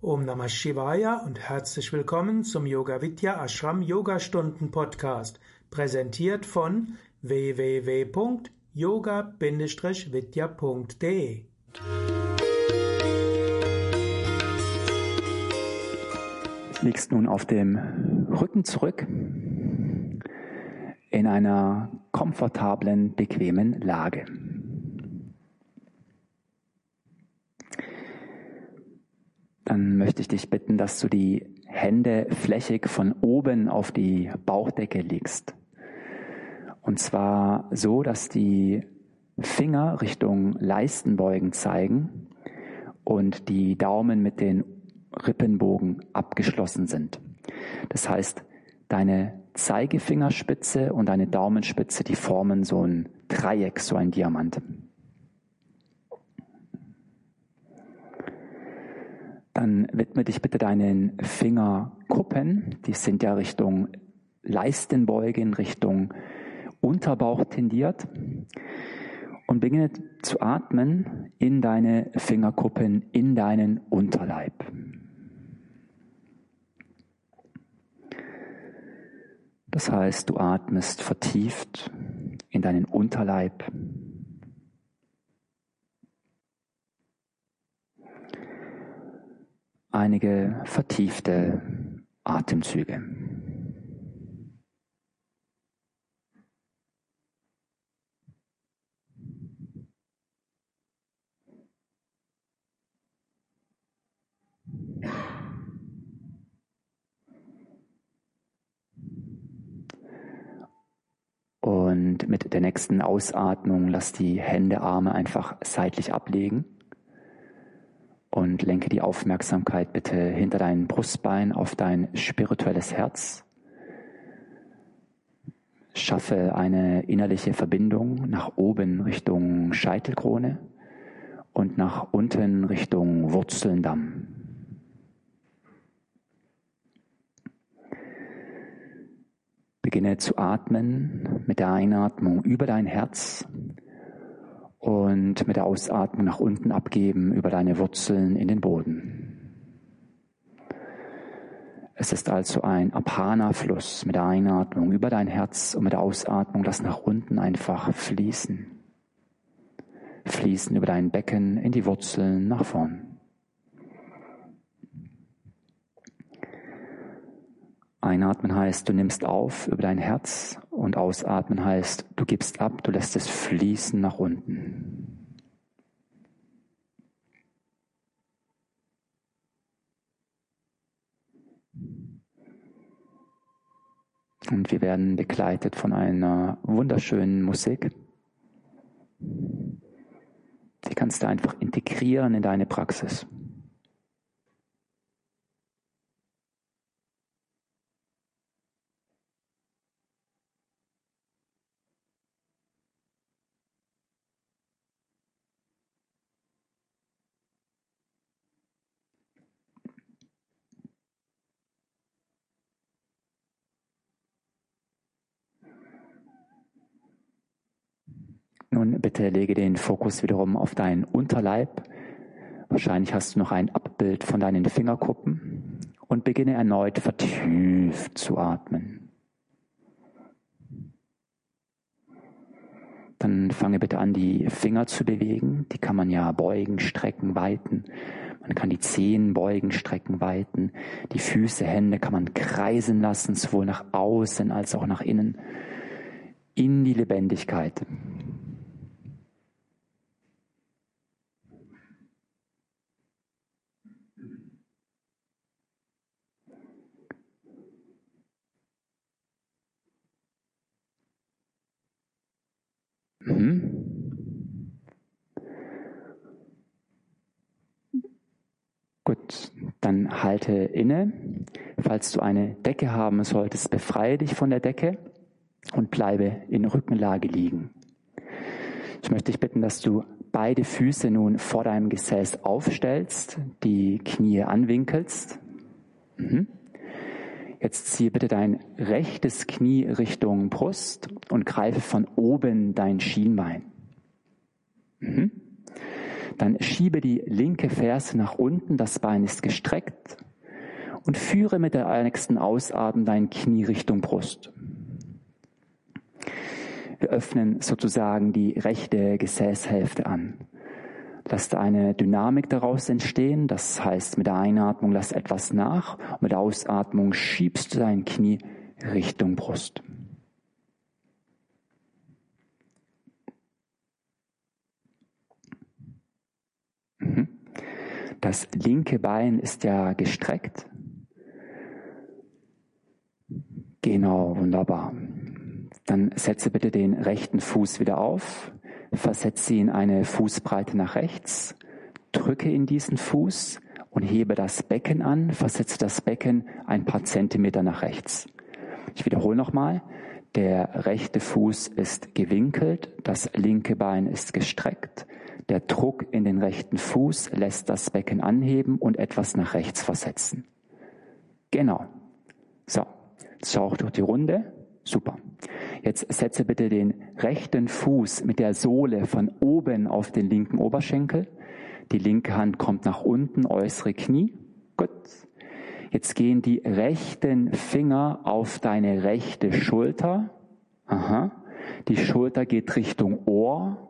Om Namah Shivaya und herzlich willkommen zum Yoga Vidya Ashram Yogastunden Podcast, präsentiert von www.yoga-vidya.de. Liegst nun auf dem Rücken zurück in einer komfortablen, bequemen Lage. Dann möchte ich dich bitten, dass du die Hände flächig von oben auf die Bauchdecke legst. Und zwar so, dass die Finger Richtung Leistenbeugen zeigen und die Daumen mit den Rippenbogen abgeschlossen sind. Das heißt, deine Zeigefingerspitze und deine Daumenspitze, die formen so ein Dreieck, so ein Diamant. Dann widme dich bitte deinen Fingerkuppen. Die sind ja Richtung Leistenbeugen, Richtung Unterbauch tendiert. Und beginne zu atmen in deine Fingerkuppen, in deinen Unterleib. Das heißt, du atmest vertieft in deinen Unterleib. Einige vertiefte Atemzüge. Und mit der nächsten Ausatmung lass die Hände, Arme einfach seitlich ablegen und lenke die Aufmerksamkeit bitte hinter dein Brustbein auf dein spirituelles Herz. Schaffe eine innerliche Verbindung nach oben Richtung Scheitelkrone und nach unten Richtung Wurzelndamm. Beginne zu atmen mit der Einatmung über dein Herz und mit der Ausatmung nach unten abgeben über deine Wurzeln in den Boden. Es ist also ein Apana-Fluss mit der Einatmung über dein Herz und mit der Ausatmung lass nach unten einfach fließen. Fließen über dein Becken in die Wurzeln nach vorn. Einatmen heißt, du nimmst auf über dein Herz und ausatmen heißt, du gibst ab, du lässt es fließen nach unten. Und wir werden begleitet von einer wunderschönen Musik. Die kannst du einfach integrieren in deine Praxis. Nun bitte lege den Fokus wiederum auf deinen Unterleib. Wahrscheinlich hast du noch ein Abbild von deinen Fingerkuppen und beginne erneut vertieft zu atmen. Dann fange bitte an, die Finger zu bewegen. Die kann man ja beugen, strecken, weiten. Man kann die Zehen beugen, strecken, weiten. Die Füße, Hände kann man kreisen lassen, sowohl nach außen als auch nach innen. In die Lebendigkeit. Mhm. Gut, dann halte inne. Falls du eine Decke haben solltest, befreie dich von der Decke und bleibe in Rückenlage liegen. Ich möchte dich bitten, dass du beide Füße nun vor deinem Gesäß aufstellst, die Knie anwinkelst. Mhm. Jetzt ziehe bitte dein rechtes Knie Richtung Brust und greife von oben dein Schienbein. Mhm. Dann schiebe die linke Ferse nach unten, das Bein ist gestreckt und führe mit der nächsten Ausatmung dein Knie Richtung Brust. Wir öffnen sozusagen die rechte Gesäßhälfte an. Lass eine Dynamik daraus entstehen. Das heißt, mit der Einatmung lass etwas nach und mit der Ausatmung schiebst du dein Knie Richtung Brust. Mhm. Das linke Bein ist ja gestreckt. Genau, wunderbar. Dann setze bitte den rechten Fuß wieder auf, versetze ihn eine Fußbreite nach rechts, drücke in diesen Fuß und hebe das Becken an, versetze das Becken ein paar Zentimeter nach rechts. Ich wiederhole nochmal. Der rechte Fuß ist gewinkelt, das linke Bein ist gestreckt. Der Druck in den rechten Fuß lässt das Becken anheben und etwas nach rechts versetzen. Genau. So, jetzt schau auch durch die Runde. Super. Jetzt setze bitte den rechten Fuß mit der Sohle von oben auf den linken Oberschenkel. Die linke Hand kommt nach unten, äußere Knie. Gut. Jetzt gehen die rechten Finger auf deine rechte Schulter. Aha. Die Schulter geht Richtung Ohr.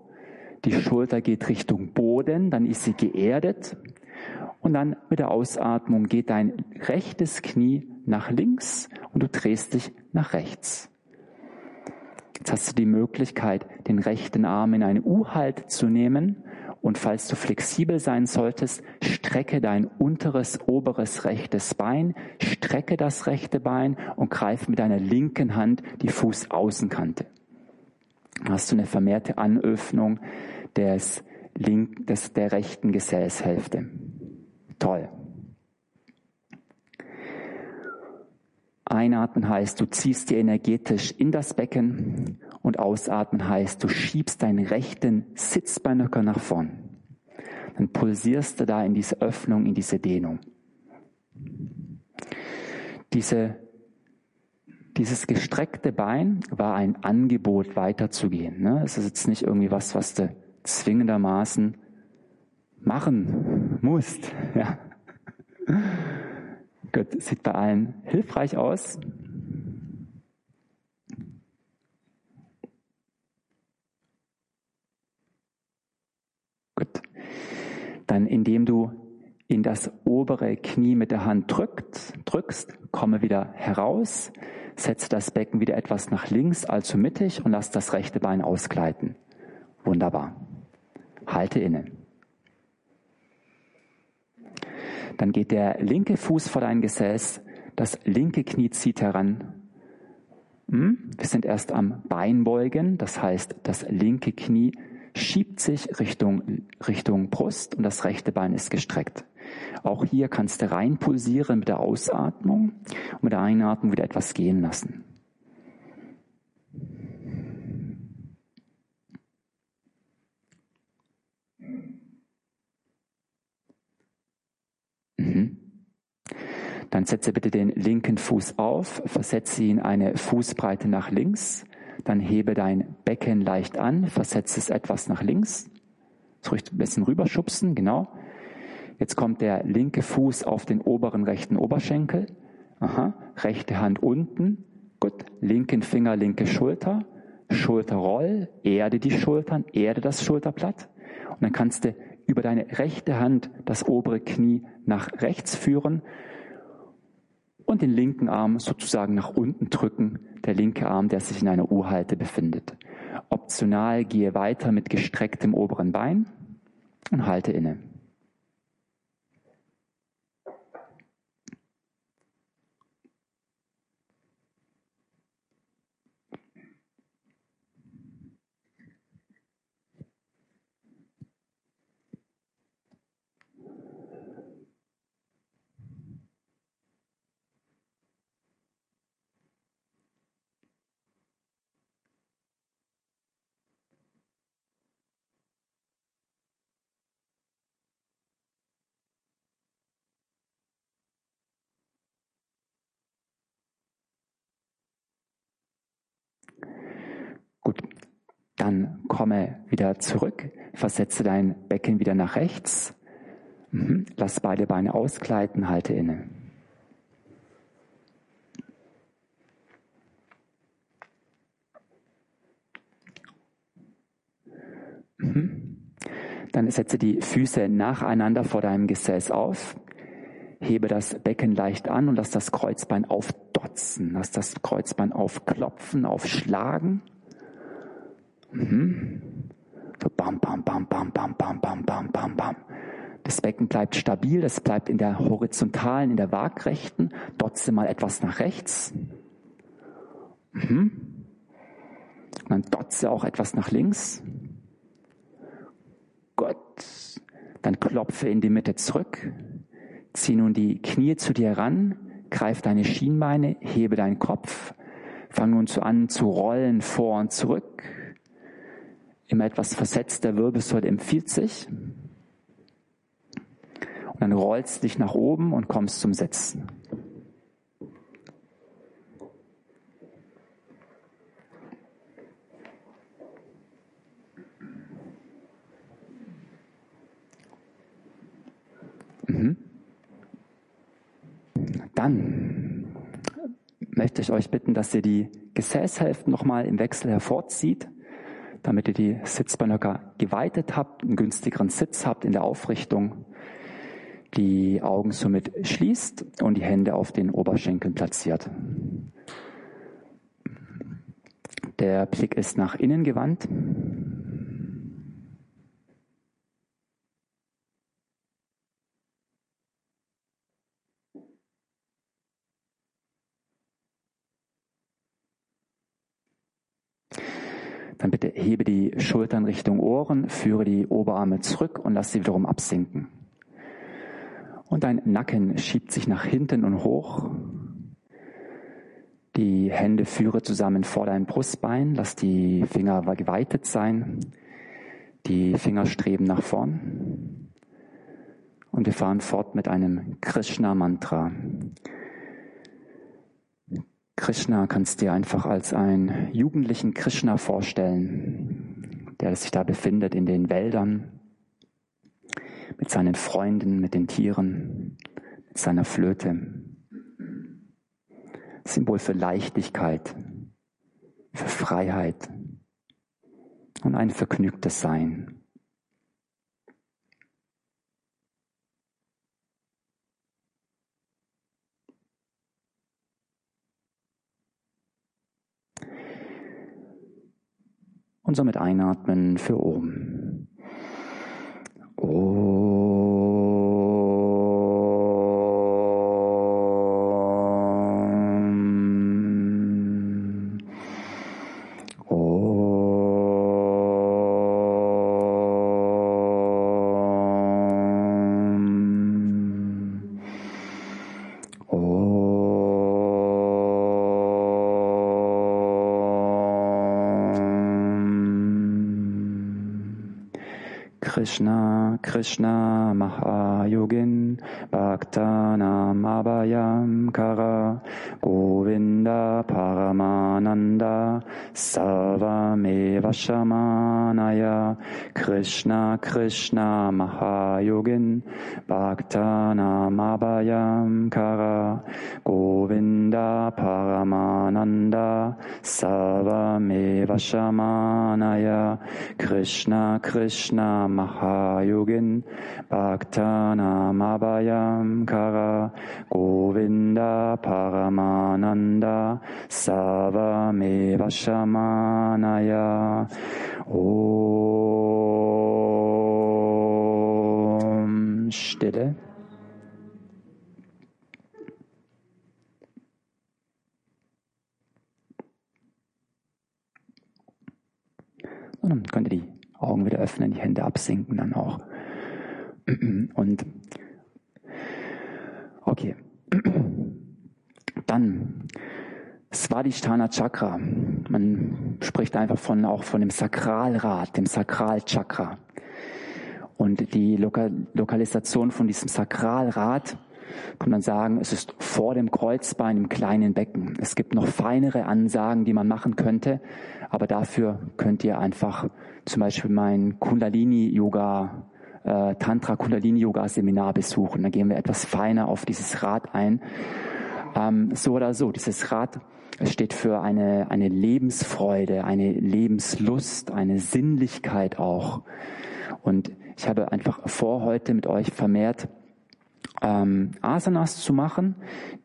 Die Schulter geht Richtung Boden. Dann ist sie geerdet. Und dann mit der Ausatmung geht dein rechtes Knie nach links und du drehst dich nach rechts. Jetzt hast du die Möglichkeit, den rechten Arm in eine U-Halt zu nehmen und falls du flexibel sein solltest, strecke dein unteres, oberes rechtes Bein, strecke das rechte Bein und greif mit deiner linken Hand die Fußaußenkante. Dann hast du eine vermehrte Anöffnung des, link, des der rechten Gesäßhälfte. Toll. Einatmen heißt, du ziehst dir energetisch in das Becken und ausatmen heißt, du schiebst deinen rechten Sitzbeinhöcker nach vorn. Dann pulsierst du da in diese Öffnung, in diese Dehnung. Diese, dieses gestreckte Bein war ein Angebot, weiterzugehen. Ne? Es ist jetzt nicht irgendwie was, was du zwingendermaßen machen musst. Ja. Gut, sieht bei allen hilfreich aus. Gut. Dann, indem du in das obere Knie mit der Hand drückt, drückst, komme wieder heraus, setze das Becken wieder etwas nach links, also mittig und lass das rechte Bein ausgleiten. Wunderbar. Halte inne. Dann geht der linke Fuß vor dein Gesäß, das linke Knie zieht heran. Hm? Wir sind erst am Beinbeugen, das heißt, das linke Knie schiebt sich Richtung, Richtung Brust und das rechte Bein ist gestreckt. Auch hier kannst du reinpulsieren mit der Ausatmung und mit der Einatmung wieder etwas gehen lassen. Dann setze bitte den linken Fuß auf, versetze ihn eine Fußbreite nach links, dann hebe dein Becken leicht an, versetze es etwas nach links, so ein bisschen rüberschubsen, genau. Jetzt kommt der linke Fuß auf den oberen rechten Oberschenkel, aha, rechte Hand unten, gut, linken Finger, linke Schulter, Schulterroll, erde die Schultern, erde das Schulterblatt. Und dann kannst du über deine rechte Hand das obere Knie nach rechts führen und den linken Arm sozusagen nach unten drücken, der linke Arm, der sich in einer U-Halte befindet. Optional gehe weiter mit gestrecktem oberen Bein und halte inne. Dann komme wieder zurück, versetze dein Becken wieder nach rechts. Mhm. Lass beide Beine ausgleiten, halte inne. Mhm. Dann setze die Füße nacheinander vor deinem Gesäß auf. Hebe das Becken leicht an und lass das Kreuzbein aufdotzen. Lass das Kreuzbein aufklopfen, aufschlagen. Mhm. So bam, bam, bam, bam, bam, bam, bam, bam, bam, bam. Das Becken bleibt stabil, es bleibt in der horizontalen, in der waagrechten. Dotze mal etwas nach rechts. Mhm. Und dann dotze auch etwas nach links. Gott. Dann klopfe in die Mitte zurück. Zieh nun die Knie zu dir ran. Greif deine Schienbeine, hebe deinen Kopf. Fang nun so an zu rollen vor und zurück. Immer etwas versetzt, der Wirbelsäule empfiehlt sich. Und dann rollst du dich nach oben und kommst zum Sitzen. Mhm. Dann möchte ich euch bitten, dass ihr die Gesäßhälften nochmal im Wechsel hervorzieht, damit ihr die Sitzbeinhöcker geweitet habt, einen günstigeren Sitz habt in der Aufrichtung, die Augen somit schließt und die Hände auf den Oberschenkeln platziert. Der Blick ist nach innen gewandt. Dann bitte hebe die Schultern Richtung Ohren, führe die Oberarme zurück und lass sie wiederum absinken. Und dein Nacken schiebt sich nach hinten und hoch. Die Hände führe zusammen vor dein Brustbein, lass die Finger geweitet sein. Die Finger streben nach vorn. Und wir fahren fort mit einem Krishna-Mantra. Krishna kannst du dir einfach als einen jugendlichen Krishna vorstellen, der sich da befindet in den Wäldern, mit seinen Freunden, mit den Tieren, mit seiner Flöte. Symbol für Leichtigkeit, für Freiheit und ein vergnügtes Sein. Und somit einatmen für oben. Krishna, Krishna, Mahayogin, Bhaktanam Abhayam Kara, Govinda Paramananda, Sarvameva Shamanaya, Krishna, Krishna, Mahayogin, Bhaktanam Abhayam Kara, Govinda Paramananda, Sarvameva Shamanaya, Krishna, Krishna, Mahayogin, Bhaktanam Abhayam Kara, Govinda Paramananda, Savameva Shamanaya. Om Stille. Und dann könnt ihr die Augen wieder öffnen, die Hände absinken dann auch. Und okay. Dann Svadhisthana Chakra. Man spricht einfach von, auch von dem Sakralrad, dem Sakralchakra. Und die Loka Lokalisation von diesem Sakralrad kann man sagen, es ist vor dem Kreuzbein im kleinen Becken. Es gibt noch feinere Ansagen, die man machen könnte, aber dafür könnt ihr einfach zum Beispiel mein Kundalini-Yoga, äh, Tantra Kundalini-Yoga-Seminar besuchen. Da gehen wir etwas feiner auf dieses Rad ein. Ähm, so oder so, dieses Rad steht für eine, eine Lebensfreude, eine Lebenslust, eine Sinnlichkeit auch. Und ich habe einfach vor, heute mit euch vermehrt ähm, Asanas zu machen,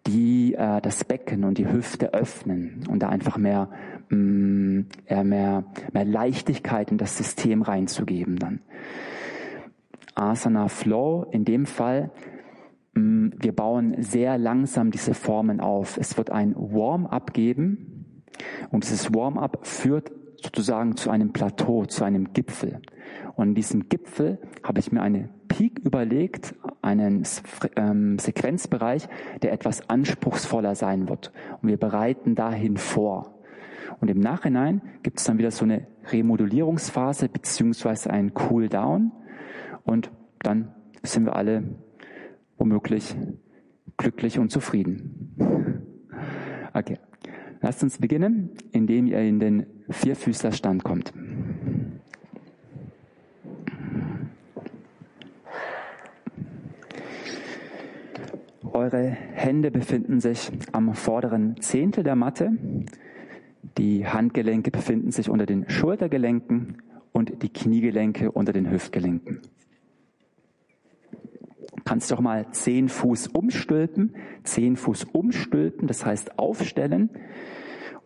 die äh, das Becken und die Hüfte öffnen und da einfach mehr, mh, mm, mehr, mehr Leichtigkeit in das System reinzugeben dann. Asana Flow, in dem Fall, mm, wir bauen sehr langsam diese Formen auf. Es wird ein Warm-up geben und dieses Warm-up führt sozusagen zu einem Plateau, zu einem Gipfel. Und in diesem Gipfel habe ich mir eine Peak überlegt, einen ähm, Sequenzbereich, der etwas anspruchsvoller sein wird. Und wir bereiten dahin vor. Und im Nachhinein gibt es dann wieder so eine Remodulierungsphase beziehungsweise einen Cooldown. Und dann sind wir alle womöglich glücklich und zufrieden. Okay. Lasst uns beginnen, indem ihr in den Vierfüßlerstand kommt. Eure Hände befinden sich am vorderen Zehntel der Matte. Die Handgelenke befinden sich unter den Schultergelenken und die Kniegelenke unter den Hüftgelenken. Kannst doch mal zehn Fuß umstülpen, zehn Fuß umstülpen, das heißt aufstellen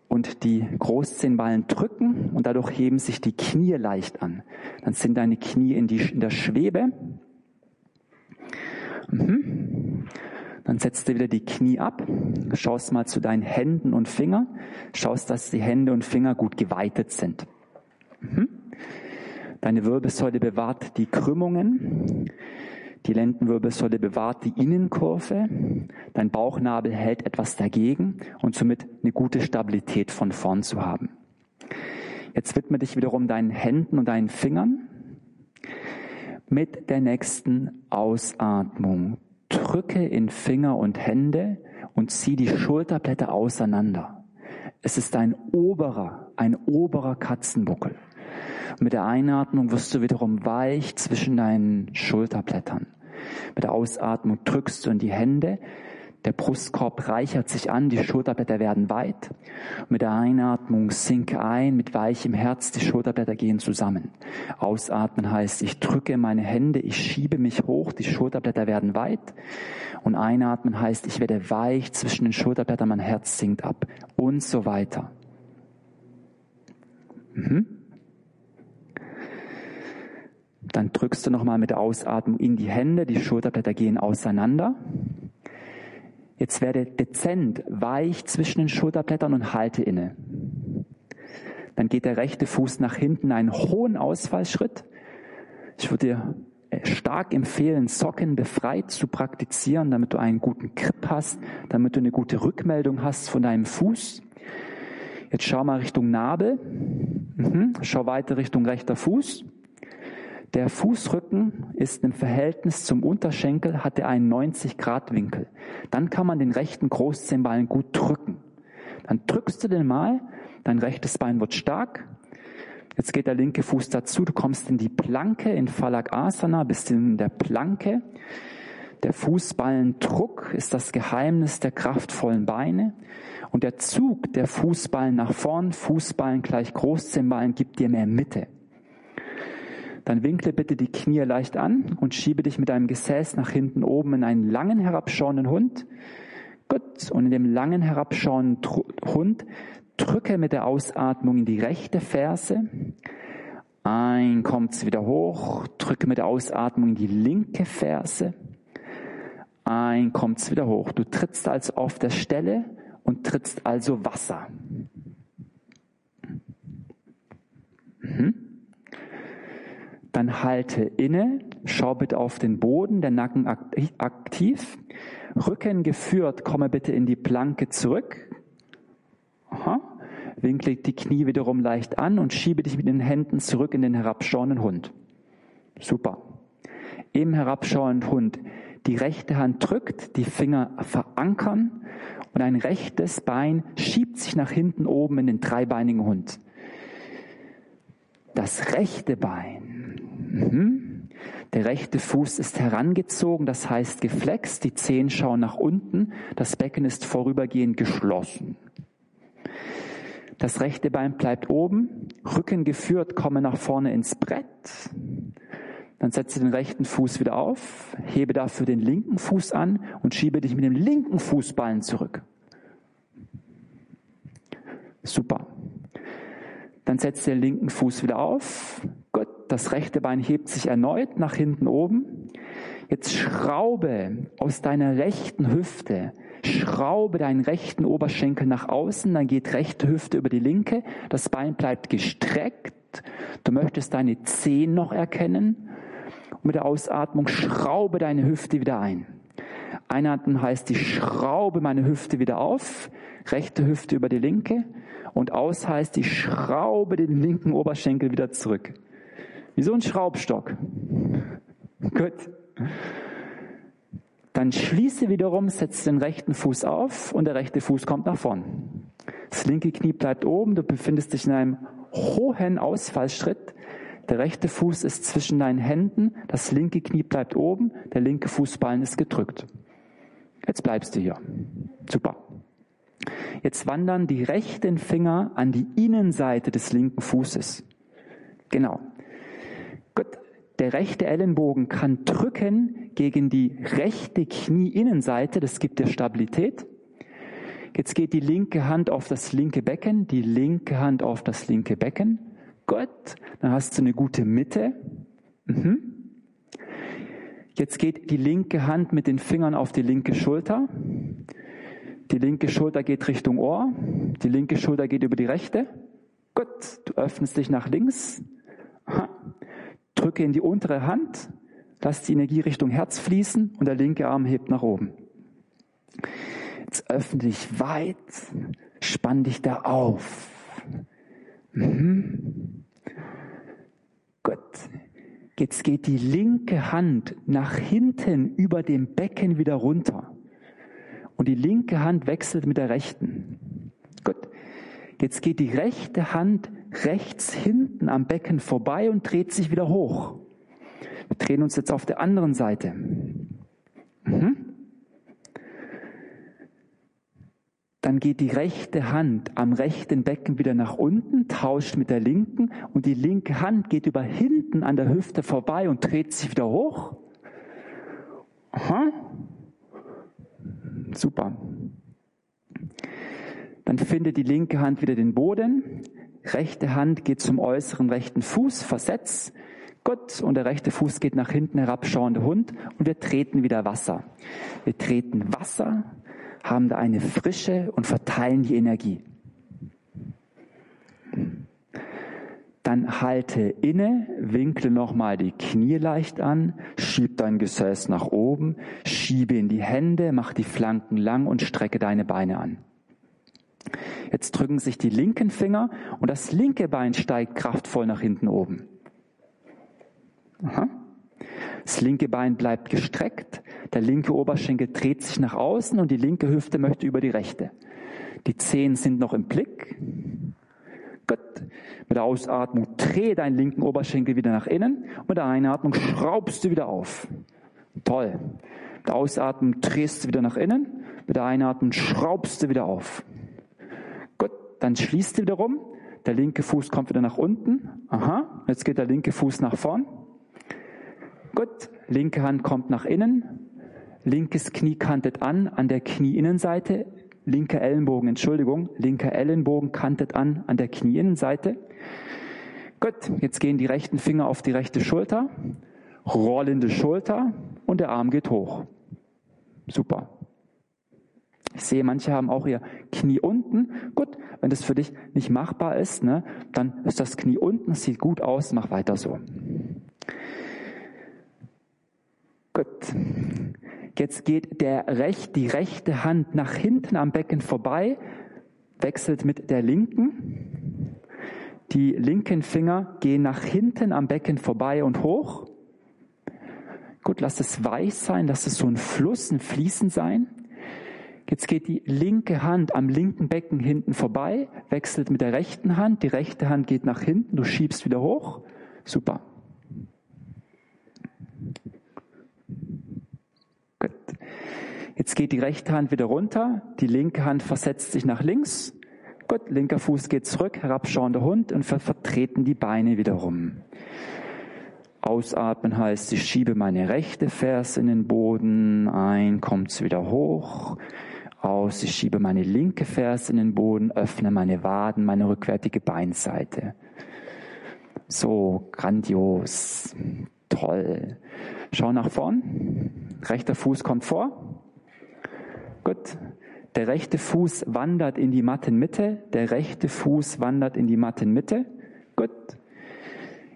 und die Großzehenballen drücken und dadurch heben sich die Knie leicht an. Dann sind deine Knie in, die, in der Schwebe. Mhm. Dann setzt du wieder die Knie ab, schaust mal zu deinen Händen und Fingern, schaust, dass die Hände und Finger gut geweitet sind. Mhm. Deine Wirbelsäule bewahrt die Krümmungen. Die Lendenwirbelsäule bewahrt die Innenkurve. Dein Bauchnabel hält etwas dagegen und somit eine gute Stabilität von vorn zu haben. Jetzt widme dich wiederum deinen Händen und deinen Fingern. Mit der nächsten Ausatmung drücke in Finger und Hände und zieh die Schulterblätter auseinander. Es ist ein oberer, ein oberer Katzenbuckel. Mit der Einatmung wirst du wiederum weich zwischen deinen Schulterblättern. Mit der Ausatmung drückst du in die Hände. Der Brustkorb reichert sich an, die Schulterblätter werden weit. Mit der Einatmung sinke ein, mit weichem Herz, die Schulterblätter gehen zusammen. Ausatmen heißt, ich drücke meine Hände, ich schiebe mich hoch, die Schulterblätter werden weit. Und einatmen heißt, ich werde weich zwischen den Schulterblättern, mein Herz sinkt ab. Und so weiter. Mhm. Dann drückst du nochmal mit der Ausatmung in die Hände, die Schulterblätter gehen auseinander. Jetzt werde dezent weich zwischen den Schulterblättern und halte inne. Dann geht der rechte Fuß nach hinten einen hohen Ausfallschritt. Ich würde dir äh, stark empfehlen, Socken befreit zu praktizieren, damit du einen guten Grip hast, damit du eine gute Rückmeldung hast von deinem Fuß. Jetzt schau mal Richtung Nabel. Mhm. Schau weiter Richtung rechter Fuß. Der Fußrücken ist im Verhältnis zum Unterschenkel, hat er einen 90-Grad-Winkel. Dann kann man den rechten Großzehenballen gut drücken. Dann drückst du den mal, dein rechtes Bein wird stark. Jetzt geht der linke Fuß dazu, du kommst in die Planke, in Falak Asana, bist in der Planke. Der Fußballendruck ist das Geheimnis der kraftvollen Beine. Und der Zug der Fußballen nach vorn, Fußballen gleich Großzehenballen, gibt dir mehr Mitte. Dann winkle bitte die Knie leicht an und schiebe dich mit deinem Gesäß nach hinten oben in einen langen herabschauenden Hund. Gut. Und in dem langen herabschauenden Hund drücke mit der Ausatmung in die rechte Ferse. Ein kommt's wieder hoch. Drücke mit der Ausatmung in die linke Ferse. Ein kommt's wieder hoch. Du trittst also auf der Stelle und trittst also Wasser. Mhm. Dann halte inne, schau bitte auf den Boden, der Nacken aktiv. Rücken geführt, komme bitte in die Planke zurück. Aha. Winkle die Knie wiederum leicht an und schiebe dich mit den Händen zurück in den herabschauenden Hund. Super. Im herabschauenden Hund die rechte Hand drückt, die Finger verankern und ein rechtes Bein schiebt sich nach hinten oben in den dreibeinigen Hund. Das rechte Bein. Mhm. Der rechte Fuß ist herangezogen, das heißt geflext, die Zehen schauen nach unten, das Becken ist vorübergehend geschlossen. Das rechte Bein bleibt oben, Rücken geführt, komme nach vorne ins Brett. Dann setze den rechten Fuß wieder auf, hebe dafür den linken Fuß an und schiebe dich mit dem linken Fußballen zurück. Super. Dann setze den linken Fuß wieder auf. Gut, das rechte Bein hebt sich erneut nach hinten oben. Jetzt schraube aus deiner rechten Hüfte, schraube deinen rechten Oberschenkel nach außen, dann geht rechte Hüfte über die linke, das Bein bleibt gestreckt. Du möchtest deine Zehen noch erkennen und mit der Ausatmung schraube deine Hüfte wieder ein. Einatmen heißt, ich schraube meine Hüfte wieder auf, rechte Hüfte über die linke und aus heißt, ich schraube den linken Oberschenkel wieder zurück. Wie so ein Schraubstock. Gut. Dann schließe wiederum, setze den rechten Fuß auf und der rechte Fuß kommt nach vorn. Das linke Knie bleibt oben, du befindest dich in einem hohen Ausfallschritt. Der rechte Fuß ist zwischen deinen Händen, das linke Knie bleibt oben, der linke Fußballen ist gedrückt. Jetzt bleibst du hier. Super. Jetzt wandern die rechten Finger an die Innenseite des linken Fußes. Genau. Gut. Der rechte Ellenbogen kann drücken gegen die rechte Knieinnenseite, das gibt dir Stabilität. Jetzt geht die linke Hand auf das linke Becken, die linke Hand auf das linke Becken. Gut, dann hast du eine gute Mitte. Mhm. Jetzt geht die linke Hand mit den Fingern auf die linke Schulter. Die linke Schulter geht Richtung Ohr. Die linke Schulter geht über die rechte. Gut, du öffnest dich nach links. Aha. Drücke in die untere Hand. Lass die Energie Richtung Herz fließen und der linke Arm hebt nach oben. Jetzt öffne dich weit. Spann dich da auf. Mhm. Gut. Jetzt geht die linke Hand nach hinten über dem Becken wieder runter. Und die linke Hand wechselt mit der rechten. Gut. Jetzt geht die rechte Hand rechts hinten am Becken vorbei und dreht sich wieder hoch. Wir drehen uns jetzt auf der anderen Seite. Mhm. Dann geht die rechte Hand am rechten Becken wieder nach unten, tauscht mit der linken und die linke Hand geht über hinten an der Hüfte vorbei und dreht sich wieder hoch. Aha. Super. Dann findet die linke Hand wieder den Boden, rechte Hand geht zum äußeren rechten Fuß, versetzt, Gott und der rechte Fuß geht nach hinten herabschauende Hund und wir treten wieder Wasser. Wir treten Wasser haben da eine Frische und verteilen die Energie. Dann halte inne, winkle nochmal die Knie leicht an, schieb dein Gesäß nach oben, schiebe in die Hände, mach die Flanken lang und strecke deine Beine an. Jetzt drücken sich die linken Finger und das linke Bein steigt kraftvoll nach hinten oben. Aha. Das linke Bein bleibt gestreckt, der linke Oberschenkel dreht sich nach außen und die linke Hüfte möchte über die rechte. Die Zehen sind noch im Blick. Gut. Mit der Ausatmung dreh deinen linken Oberschenkel wieder nach innen und mit der Einatmung schraubst du wieder auf. Toll. Mit der Ausatmung drehst du wieder nach innen, mit der Einatmung schraubst du wieder auf. Gut, dann schließt du wieder rum. Der linke Fuß kommt wieder nach unten. Aha, jetzt geht der linke Fuß nach vorn. Gut, linke Hand kommt nach innen, linkes Knie kantet an an der Knieinnenseite, linker Ellenbogen, Entschuldigung, linker Ellenbogen kantet an an der Knieinnenseite. Gut, jetzt gehen die rechten Finger auf die rechte Schulter, rollende Schulter und der Arm geht hoch. Super. Ich sehe, manche haben auch ihr Knie unten. Gut, wenn das für dich nicht machbar ist, ne, dann ist das Knie unten, sieht gut aus, mach weiter so. Gut. Jetzt geht der Recht, die rechte Hand nach hinten am Becken vorbei, wechselt mit der linken. Die linken Finger gehen nach hinten am Becken vorbei und hoch. Gut, lass es weich sein, lass es so ein Fluss, ein Fließen sein. Jetzt geht die linke Hand am linken Becken hinten vorbei, wechselt mit der rechten Hand, die rechte Hand geht nach hinten, du schiebst wieder hoch. Super. Gut. Jetzt geht die rechte Hand wieder runter, die linke Hand versetzt sich nach links. Gut, linker Fuß geht zurück, herabschauender Hund und wir vertreten die Beine wieder rum. Ausatmen heißt, ich schiebe meine rechte Ferse in den Boden, ein, kommt's wieder hoch, aus, ich schiebe meine linke Ferse in den Boden, öffne meine Waden, meine rückwärtige Beinseite. So, grandios, toll. Schau nach vorn, rechter Fuß kommt vor. Gut, der rechte Fuß wandert in die Mattenmitte, der rechte Fuß wandert in die Mattenmitte. Gut,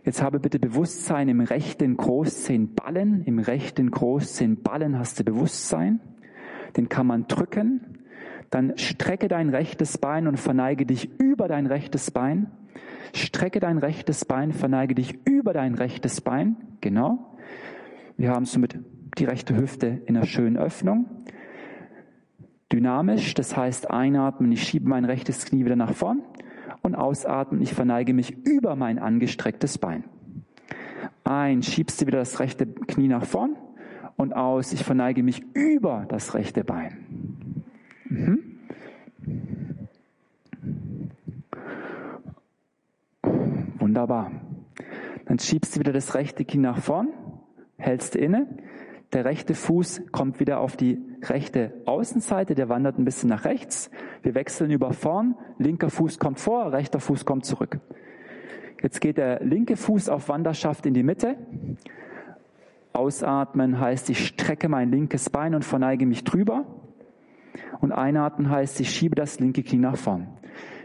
Jetzt habe bitte Bewusstsein im rechten Großzehenballen. Im rechten Großzehenballen hast du Bewusstsein. Den kann man drücken. Dann strecke dein rechtes Bein und verneige dich über dein rechtes Bein. Strecke dein rechtes Bein, verneige dich über dein rechtes Bein. Genau. Wir haben somit die rechte Hüfte in einer schönen Öffnung. Dynamisch, das heißt einatmen, ich schiebe mein rechtes Knie wieder nach vorn und ausatmen. Ich verneige mich über mein angestrecktes Bein. Ein, schiebst du wieder das rechte Knie nach vorn und aus. Ich verneige mich über das rechte Bein. Mhm. Wunderbar. Dann schiebst du wieder das rechte Knie nach vorn, hältst inne, der rechte Fuß kommt wieder auf die rechte Außenseite, der wandert ein bisschen nach rechts. Wir wechseln über vorn, linker Fuß kommt vor, rechter Fuß kommt zurück. Jetzt geht der linke Fuß auf Wanderschaft in die Mitte. Ausatmen heißt, ich strecke mein linkes Bein und verneige mich drüber. Und einatmen heißt, ich schiebe das linke Knie nach vorn.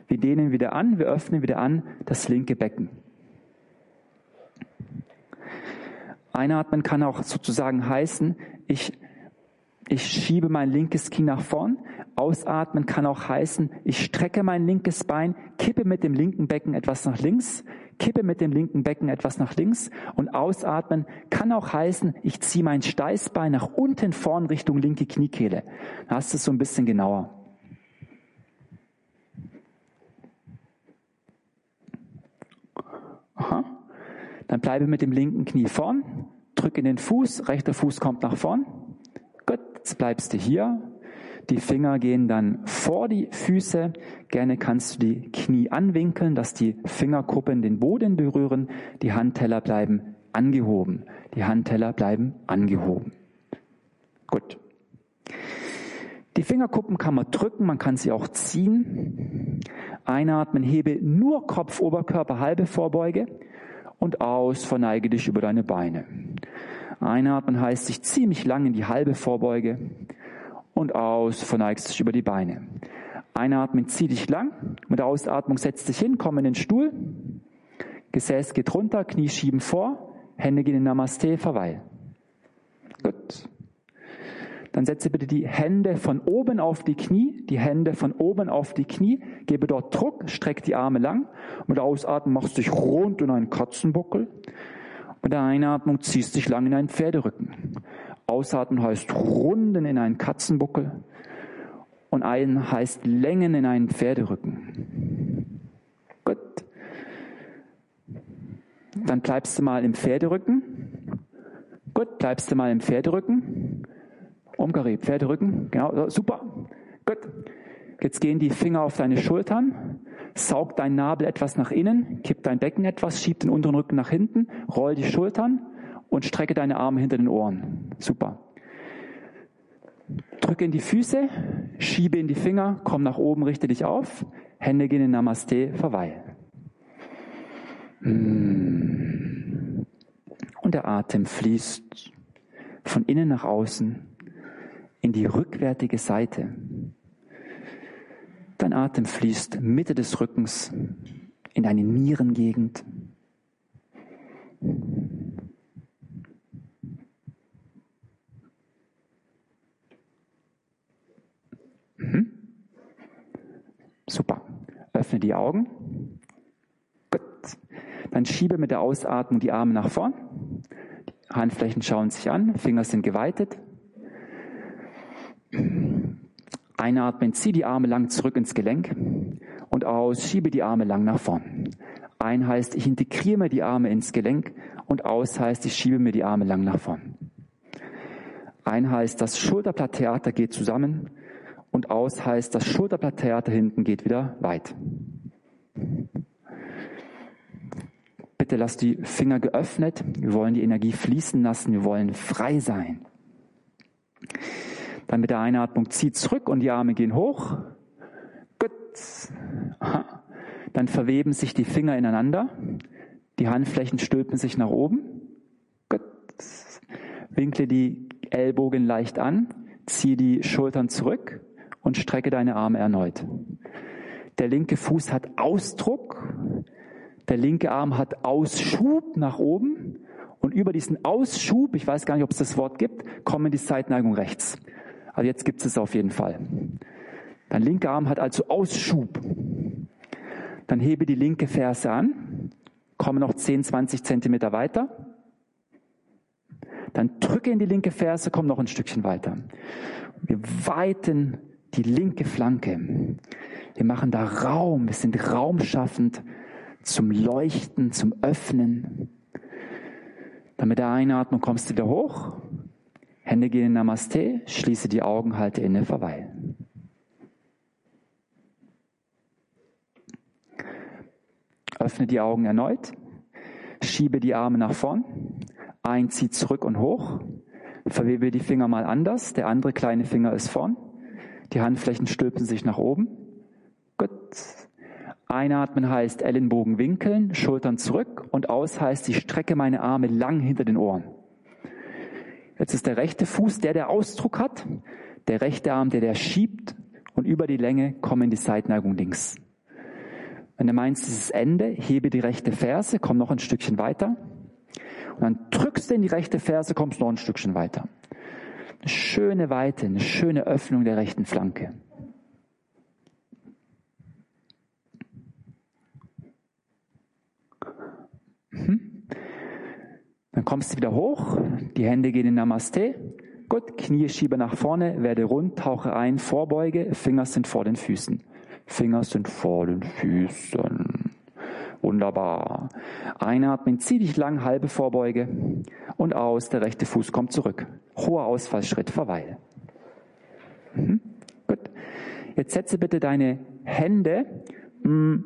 Wir dehnen wieder an, wir öffnen wieder an das linke Becken. Einatmen kann auch sozusagen heißen, ich, ich schiebe mein linkes Knie nach vorn. Ausatmen kann auch heißen, ich strecke mein linkes Bein, kippe mit dem linken Becken etwas nach links, kippe mit dem linken Becken etwas nach links. Und ausatmen kann auch heißen, ich ziehe mein Steißbein nach unten vorn Richtung linke Kniekehle. Da hast du es so ein bisschen genauer. Aha. Dann bleibe mit dem linken Knie vorn, drücke in den Fuß, rechter Fuß kommt nach vorn. Gut, jetzt bleibst du hier. Die Finger gehen dann vor die Füße. Gerne kannst du die Knie anwinkeln, dass die Fingerkuppen den Boden berühren. Die Handteller bleiben angehoben. Die Handteller bleiben angehoben. Gut. Die Fingerkuppen kann man drücken, man kann sie auch ziehen. Einatmen, hebe nur Kopf, Oberkörper, halbe Vorbeuge und aus, verneige dich über deine Beine. Einatmen heißt, ich ziehe mich lang in die halbe Vorbeuge und aus, verneigst dich über die Beine. Einatmen, zieh dich lang. Mit der Ausatmung setz dich hin, komm in den Stuhl. Gesäß geht runter, Knie schieben vor, Hände gehen in Namaste, verweil. Gut. Dann setze bitte die Hände von oben auf die Knie, die Hände von oben auf die Knie, gebe dort Druck, streck die Arme lang. Mit der Ausatmung machst du dich rund in einen Katzenbuckel. Mit der Einatmung ziehst dich lang in einen Pferderücken. Ausatmen heißt runden in einen Katzenbuckel und ein heißt Längen in einen Pferderücken. Gut. Dann bleibst du mal im Pferderücken. Gut, bleibst du mal im Pferderücken. Umgari, Pferderücken, genau, super. Gut. Jetzt gehen die Finger auf deine Schultern, saug dein Nabel etwas nach innen, kipp dein Becken etwas, schieb den unteren Rücken nach hinten, roll die Schultern und strecke deine Arme hinter den Ohren. Super. Drücke in die Füße, schiebe in die Finger, komm nach oben, richte dich auf, Hände gehen in Namaste, verweil. Und der Atem fließt von innen nach außen in die rückwärtige Seite. Dein Atem fließt Mitte des Rückens in deine Nierengegend. Mhm. Super. Öffne die Augen. Gut. Dann schiebe mit der Ausatmung die Arme nach vorn. Handflächen schauen sich an, Finger sind geweitet. Einatmen, zieh die Arme lang zurück ins Gelenk und aus, schiebe die Arme lang nach vorn. Ein heißt, ich integriere mir die Arme ins Gelenk und aus heißt, ich schiebe mir die Arme lang nach vorn. Ein heißt, das Schulterblatttheater geht zusammen und aus heißt, das Schulterblatttheater hinten geht wieder weit. Bitte lass die Finger geöffnet. Wir wollen die Energie fließen lassen. Wir wollen frei sein. Dann mit der Einatmung zieh zurück und die Arme gehen hoch. Gut. Dann verweben sich die Finger ineinander. Die Handflächen stülpen sich nach oben. Gut. Winkle die Ellbogen leicht an. Ziehe die Schultern zurück und strecke deine Arme erneut. Der linke Fuß hat Ausdruck. Der linke Arm hat Ausschub nach oben. Und über diesen Ausschub, ich weiß gar nicht, ob es das Wort gibt, kommen die Seitneigung rechts. Also jetzt gibt es es auf jeden Fall. Dein linker Arm hat also Ausschub. Dann hebe die linke Ferse an, komme noch 10, 20 Zentimeter weiter. Dann drücke in die linke Ferse, komm noch ein Stückchen weiter. Wir weiten die linke Flanke. Wir machen da Raum, wir sind raumschaffend zum Leuchten, zum Öffnen. Dann mit der Einatmung kommst du wieder hoch, Hände gehen in Namaste, schließe die Augen, halte inne, verweile. Öffne die Augen erneut, schiebe die Arme nach vorn, ein zieht zurück und hoch, verwebe die Finger mal anders, der andere kleine Finger ist vorn, die Handflächen stülpen sich nach oben. Gut. Einatmen heißt Ellenbogen winkeln, Schultern zurück und aus heißt, ich strecke meine Arme lang hinter den Ohren. Jetzt ist der rechte Fuß der, der Ausdruck hat, der rechte Arm, der, der schiebt und über die Länge kommen die Seitneigung links. Wenn du meinst, dieses Ende, hebe die rechte Ferse, komm noch ein Stückchen weiter. Und dann drückst du in die rechte Ferse, kommst noch ein Stückchen weiter. Eine schöne Weite, eine schöne Öffnung der rechten Flanke. Mhm. Dann kommst du wieder hoch, die Hände gehen in Namaste. Gut, Knie schiebe nach vorne, werde rund, tauche ein, Vorbeuge, Finger sind vor den Füßen. Finger sind vor den Füßen. Wunderbar. Einatmen, zieh dich lang, halbe Vorbeuge und aus, der rechte Fuß kommt zurück. Hoher Ausfallschritt, verweile. Mhm. Gut. Jetzt setze bitte deine Hände mm,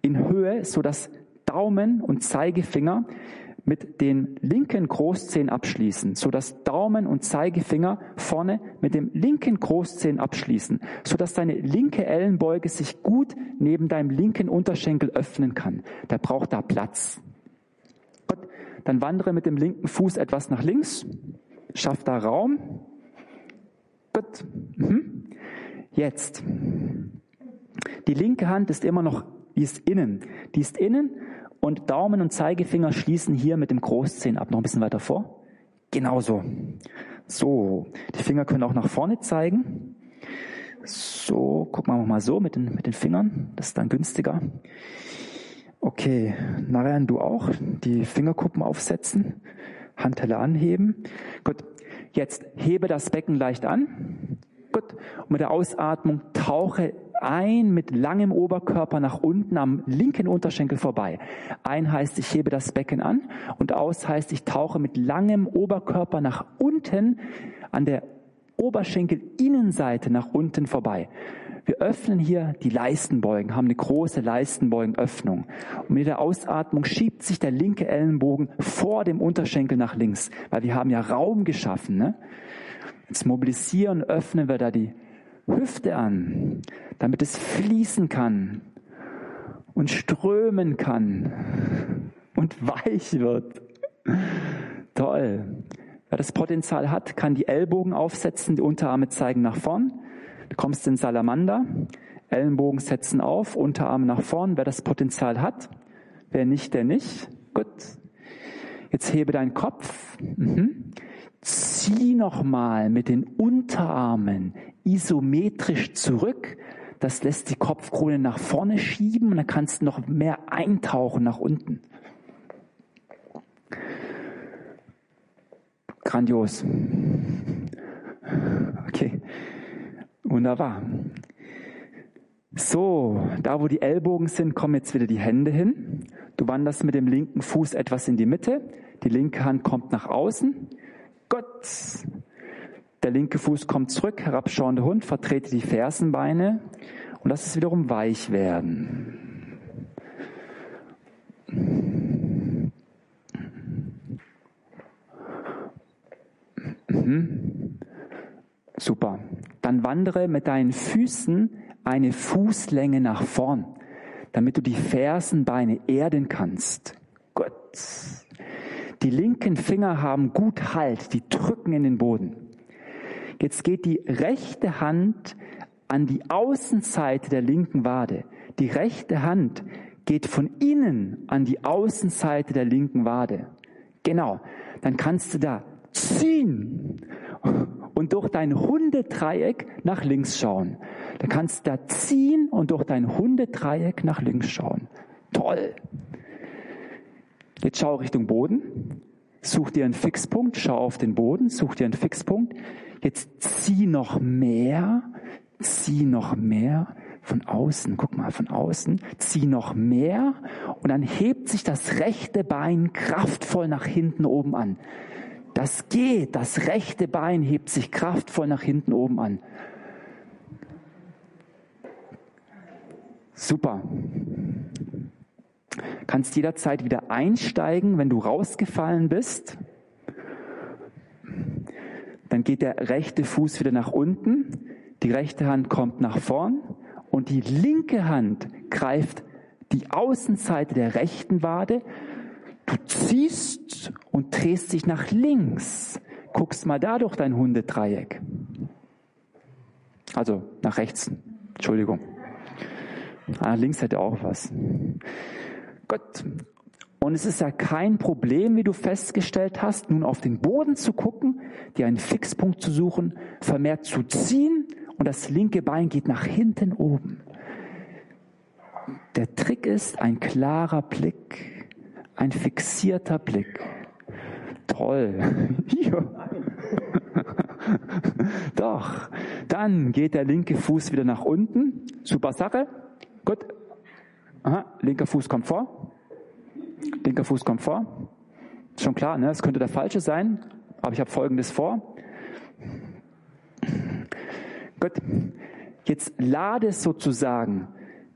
in Höhe, so dass Daumen und Zeigefinger mit den linken Großzehen abschließen, so dass Daumen und Zeigefinger vorne mit dem linken Großzehen abschließen, so dass deine linke Ellenbeuge sich gut neben deinem linken Unterschenkel öffnen kann. Der braucht da Platz. Gut, dann wandere mit dem linken Fuß etwas nach links, schaff da Raum. Gut. Mhm. Jetzt. Die linke Hand ist immer noch, die ist innen. Die ist innen und Daumen und Zeigefinger schließen hier mit dem Großzehen ab. Noch ein bisschen weiter vor. Genauso. So. Die Finger können auch nach vorne zeigen. So. Gucken wir mal so mit den, mit den Fingern. Das ist dann günstiger. Okay. Narayan, du auch. Die Fingerkuppen aufsetzen. Handteller anheben. Gut. Jetzt hebe das Becken leicht an. Gut. Und mit der Ausatmung tauche ein mit langem Oberkörper nach unten am linken Unterschenkel vorbei. Ein heißt, ich hebe das Becken an und aus heißt, ich tauche mit langem Oberkörper nach unten an der Oberschenkelinnenseite nach unten vorbei. Wir öffnen hier die Leistenbeugen, haben eine große Leistenbeugenöffnung. Und mit der Ausatmung schiebt sich der linke Ellenbogen vor dem Unterschenkel nach links, weil wir haben ja Raum geschaffen. Ne? Jetzt mobilisieren, öffnen wir da die Hüfte an, damit es fließen kann und strömen kann und weich wird. Toll. Wer das Potenzial hat, kann die Ellbogen aufsetzen, die Unterarme zeigen nach vorn. Du kommst in Salamander. Ellenbogen setzen auf, Unterarme nach vorn. Wer das Potenzial hat, wer nicht, der nicht. Gut. Jetzt hebe deinen Kopf. Mhm. Zieh nochmal mit den Unterarmen isometrisch zurück. Das lässt die Kopfkrone nach vorne schieben und dann kannst du noch mehr eintauchen nach unten. Grandios. Okay. Wunderbar. So, da wo die Ellbogen sind, kommen jetzt wieder die Hände hin. Du wanderst mit dem linken Fuß etwas in die Mitte. Die linke Hand kommt nach außen. Gott. Der linke Fuß kommt zurück, herabschauender Hund, vertrete die Fersenbeine und lass es wiederum weich werden. Mhm. Super. Dann wandere mit deinen Füßen eine Fußlänge nach vorn, damit du die Fersenbeine erden kannst. Gut. Die linken Finger haben gut Halt, die drücken in den Boden. Jetzt geht die rechte Hand an die Außenseite der linken Wade. Die rechte Hand geht von innen an die Außenseite der linken Wade. Genau. Dann kannst du da ziehen und durch dein Hundedreieck nach links schauen. Da kannst du da ziehen und durch dein Hundedreieck nach links schauen. Toll. Jetzt schau Richtung Boden. Such dir einen Fixpunkt, schau auf den Boden, such dir einen Fixpunkt. Jetzt zieh noch mehr, zieh noch mehr von außen, guck mal, von außen, zieh noch mehr und dann hebt sich das rechte Bein kraftvoll nach hinten oben an. Das geht. Das rechte Bein hebt sich kraftvoll nach hinten oben an. Super. Kannst jederzeit wieder einsteigen, wenn du rausgefallen bist. Dann geht der rechte Fuß wieder nach unten, die rechte Hand kommt nach vorn und die linke Hand greift die Außenseite der rechten Wade Du ziehst und drehst dich nach links. Guckst mal da durch dein Hundedreieck. Also nach rechts. Entschuldigung. Ah, links hätte auch was. Gut. Und es ist ja kein Problem, wie du festgestellt hast, nun auf den Boden zu gucken, dir einen Fixpunkt zu suchen, vermehrt zu ziehen und das linke Bein geht nach hinten oben. Der Trick ist ein klarer Blick ein fixierter Blick. Toll. Doch. Dann geht der linke Fuß wieder nach unten. Super Sache. Gut. Aha. Linker Fuß kommt vor. Linker Fuß kommt vor. Schon klar, ne? Es könnte der falsche sein, aber ich habe Folgendes vor. Gut. Jetzt lade sozusagen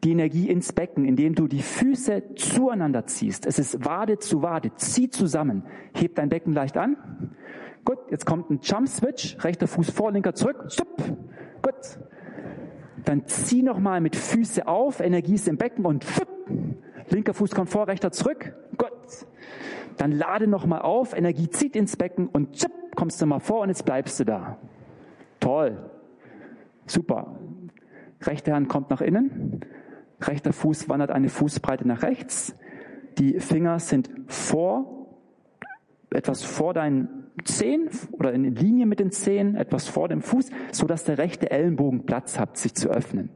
die Energie ins Becken, indem du die Füße zueinander ziehst. Es ist Wade zu Wade. Zieh zusammen. Heb dein Becken leicht an. Gut, jetzt kommt ein Jump Switch. Rechter Fuß vor, linker zurück. Stopp. Gut. Dann zieh nochmal mit Füße auf. Energie ist im Becken und fupp. Linker Fuß kommt vor, rechter zurück. Gut. Dann lade nochmal auf. Energie zieht ins Becken und zup, kommst du mal vor und jetzt bleibst du da. Toll. Super. Rechte Hand kommt nach innen. Rechter Fuß wandert eine Fußbreite nach rechts. Die Finger sind vor, etwas vor deinen Zehen oder in Linie mit den Zehen, etwas vor dem Fuß, so dass der rechte Ellenbogen Platz hat, sich zu öffnen.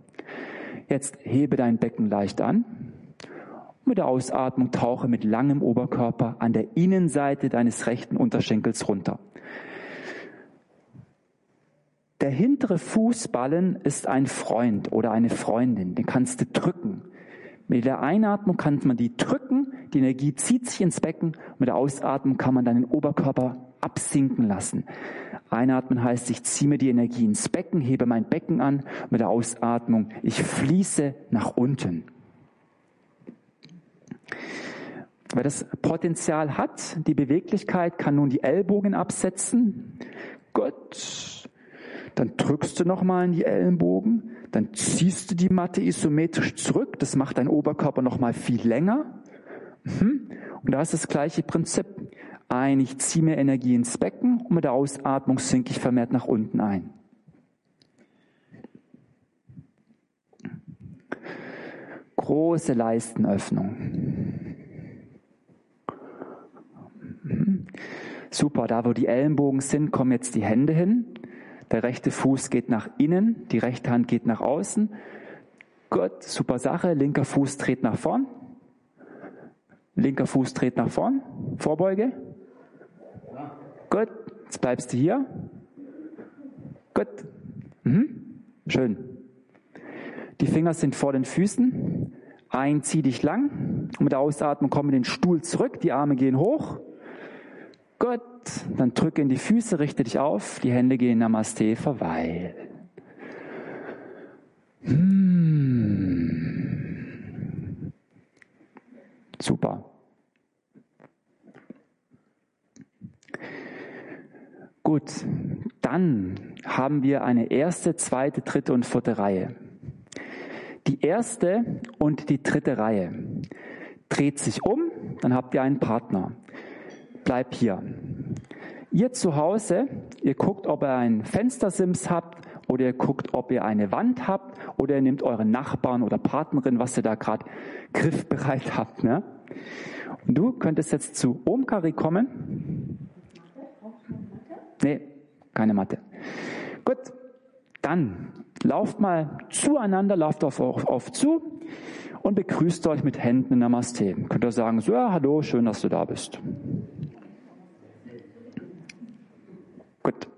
Jetzt hebe dein Becken leicht an. Mit der Ausatmung tauche mit langem Oberkörper an der Innenseite deines rechten Unterschenkels runter. Der hintere Fußballen ist ein Freund oder eine Freundin, den kannst du drücken. Mit der Einatmung kann man die drücken, die Energie zieht sich ins Becken, mit der Ausatmung kann man deinen Oberkörper absinken lassen. Einatmen heißt, ich ziehe mir die Energie ins Becken, hebe mein Becken an, mit der Ausatmung, ich fließe nach unten. Wer das Potenzial hat, die Beweglichkeit, kann nun die Ellbogen absetzen. Gut. Dann drückst du nochmal in die Ellenbogen, dann ziehst du die Matte isometrisch zurück, das macht dein Oberkörper nochmal viel länger. Mhm. Und da ist das gleiche Prinzip. Ein, ich ziehe mir Energie ins Becken und mit der Ausatmung sinke ich vermehrt nach unten ein. Große Leistenöffnung. Super, da wo die Ellenbogen sind, kommen jetzt die Hände hin. Der rechte Fuß geht nach innen, die rechte Hand geht nach außen. Gut, super Sache. Linker Fuß dreht nach vorn. Linker Fuß dreht nach vorn. Vorbeuge. Gut, Jetzt bleibst du hier. Gut. Mhm. Schön. Die Finger sind vor den Füßen. Ein, zieh dich lang. Und mit der Ausatmung komm in den Stuhl zurück. Die Arme gehen hoch. Gut. Dann drücke in die Füße, richte dich auf. Die Hände gehen Namaste, verweil. Hm. Super. Gut, dann haben wir eine erste, zweite, dritte und vierte Reihe. Die erste und die dritte Reihe dreht sich um, dann habt ihr einen Partner. Bleib hier. Ihr zu Hause, ihr guckt, ob ihr einen Fenstersims habt oder ihr guckt, ob ihr eine Wand habt oder ihr nehmt euren Nachbarn oder Partnerin, was ihr da gerade griffbereit habt. Ne? Und du könntest jetzt zu Omkari kommen. Nee, keine Mathe. Gut, dann lauft mal zueinander, lauft auf, auf, zu und begrüßt euch mit Händen Namaste. Könnt ihr sagen, so, ja, hallo, schön, dass du da bist. Gut,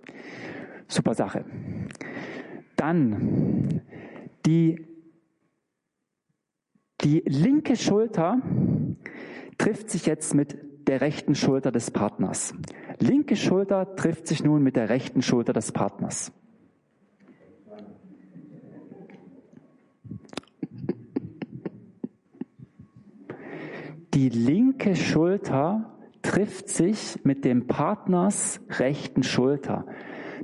super Sache. Dann die, die linke Schulter trifft sich jetzt mit der rechten Schulter des Partners. Linke Schulter trifft sich nun mit der rechten Schulter des Partners. Die linke Schulter trifft sich mit dem Partners rechten Schulter.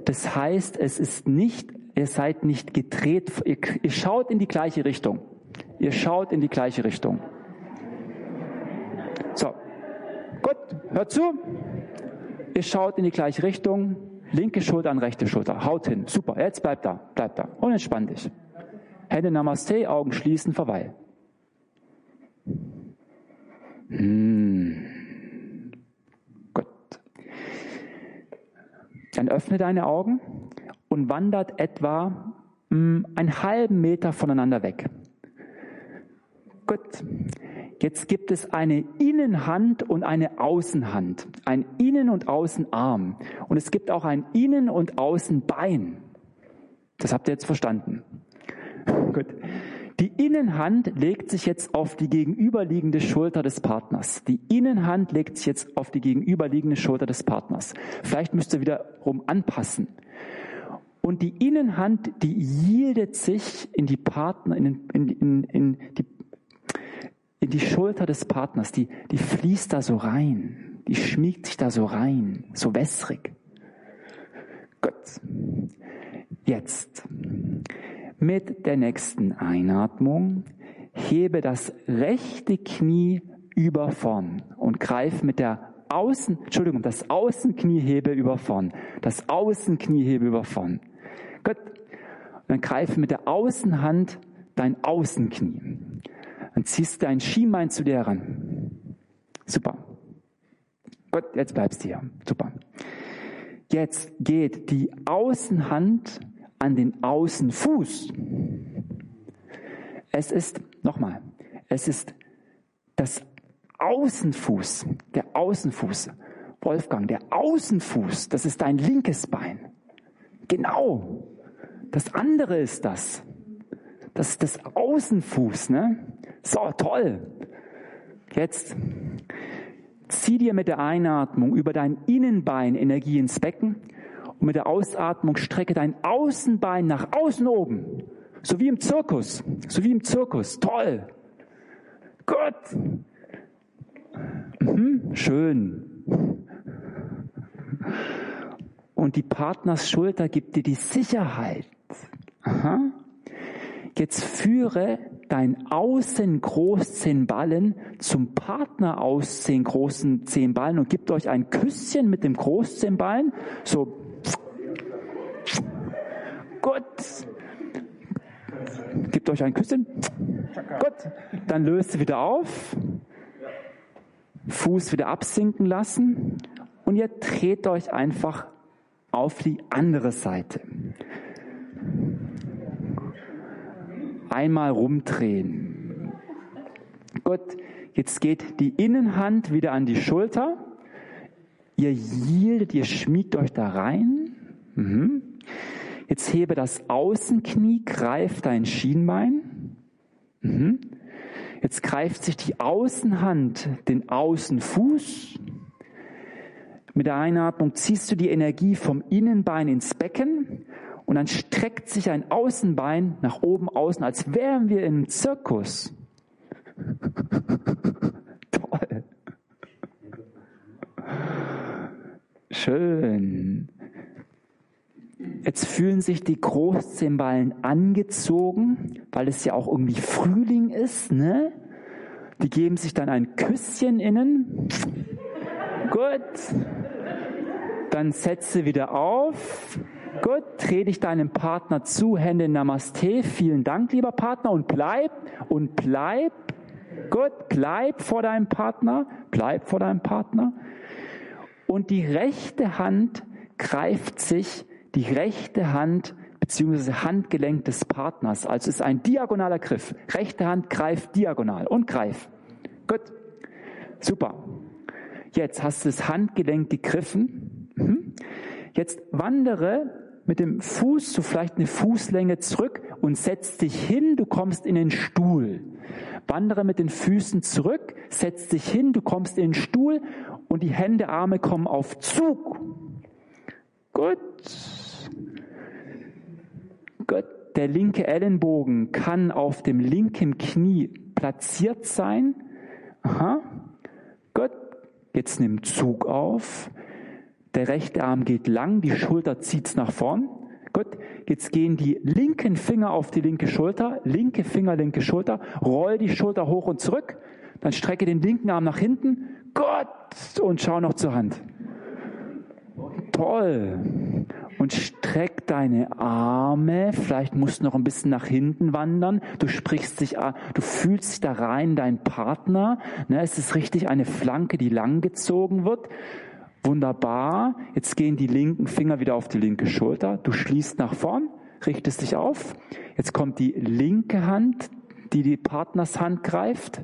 Das heißt, es ist nicht, ihr seid nicht gedreht, ihr, ihr schaut in die gleiche Richtung. Ihr schaut in die gleiche Richtung. So, gut, hört zu. Ihr schaut in die gleiche Richtung, linke Schulter an rechte Schulter. Haut hin. Super. Jetzt bleibt da. Bleibt da. Und entspann dich. Hände Namaste, Augen schließen, verweil. Hm. Gut. Dann öffne deine Augen und wandert etwa hm, einen halben Meter voneinander weg. Gut. Jetzt gibt es eine Innenhand und eine Außenhand, ein Innen- und Außenarm. Und es gibt auch ein Innen- und Außenbein. Das habt ihr jetzt verstanden. Gut. Die Innenhand legt sich jetzt auf die gegenüberliegende Schulter des Partners. Die Innenhand legt sich jetzt auf die gegenüberliegende Schulter des Partners. Vielleicht müsst ihr wiederum anpassen. Und die Innenhand, die yieldet sich in die Partner, in, in, in, in die in die Schulter des Partners, die, die fließt da so rein, die schmiegt sich da so rein, so wässrig. Gut. Jetzt. Mit der nächsten Einatmung hebe das rechte Knie über vorn und greif mit der Außen, Entschuldigung, das Außenknie hebe über vorn, das Außenknie hebe über vorn. Gut. Dann greife mit der Außenhand dein Außenknie. Dann ziehst du dein Schienbein zu dir ran. Super. Gut, jetzt bleibst du hier. Super. Jetzt geht die Außenhand an den Außenfuß. Es ist, nochmal, es ist das Außenfuß, der Außenfuß. Wolfgang, der Außenfuß, das ist dein linkes Bein. Genau. Das andere ist das. Das ist das Außenfuß, ne? So, toll. Jetzt zieh dir mit der Einatmung über dein Innenbein Energie ins Becken und mit der Ausatmung strecke dein Außenbein nach außen oben. So wie im Zirkus. So wie im Zirkus. Toll. Gut. Mhm, schön. Und die Partners Schulter gibt dir die Sicherheit. Aha. Jetzt führe dein Außen-Großzehenballen zum Partner aus zehn großen Zehenballen und gibt euch ein Küsschen mit dem Großzehenballen. So. Gut. Gibt euch ein Küsschen. Gut. Dann löst wieder auf. Fuß wieder absinken lassen. Und ihr dreht euch einfach auf die andere Seite. einmal rumdrehen. Gut, jetzt geht die Innenhand wieder an die Schulter. Ihr yieldet, ihr schmiegt euch da rein. Mhm. Jetzt hebe das Außenknie, greif dein Schienbein. Mhm. Jetzt greift sich die Außenhand den Außenfuß. Mit der Einatmung ziehst du die Energie vom Innenbein ins Becken und dann streckt sich ein Außenbein nach oben außen, als wären wir im Zirkus. Toll. Schön. Jetzt fühlen sich die Großzimballen angezogen, weil es ja auch irgendwie Frühling ist, ne? Die geben sich dann ein Küsschen innen. Gut. Dann setze wieder auf. Gut, dreh dich deinem Partner zu, Hände Namaste. Vielen Dank, lieber Partner. Und bleib, und bleib. Gut, bleib vor deinem Partner. Bleib vor deinem Partner. Und die rechte Hand greift sich die rechte Hand beziehungsweise Handgelenk des Partners. Also es ist ein diagonaler Griff. Rechte Hand greift diagonal und greif. Gut. Super. Jetzt hast du das Handgelenk gegriffen. Mhm. Jetzt wandere mit dem Fuß so vielleicht eine Fußlänge zurück und setz dich hin, du kommst in den Stuhl. Wandere mit den Füßen zurück, setz dich hin, du kommst in den Stuhl und die Hände, Arme kommen auf Zug. Gut. Gut. Der linke Ellenbogen kann auf dem linken Knie platziert sein. Aha. Gut. Jetzt nimm Zug auf. Der rechte Arm geht lang, die Schulter zieht's nach vorn. Gut, jetzt gehen die linken Finger auf die linke Schulter, linke Finger, linke Schulter, roll die Schulter hoch und zurück, dann strecke den linken Arm nach hinten, Gott, und schau noch zur Hand. Toll. Und streck deine Arme. Vielleicht musst du noch ein bisschen nach hinten wandern. Du sprichst dich, du fühlst dich da rein, dein Partner. Ne, es ist richtig eine Flanke, die langgezogen wird. Wunderbar. Jetzt gehen die linken Finger wieder auf die linke Schulter. Du schließt nach vorn, richtest dich auf. Jetzt kommt die linke Hand, die die Partnershand greift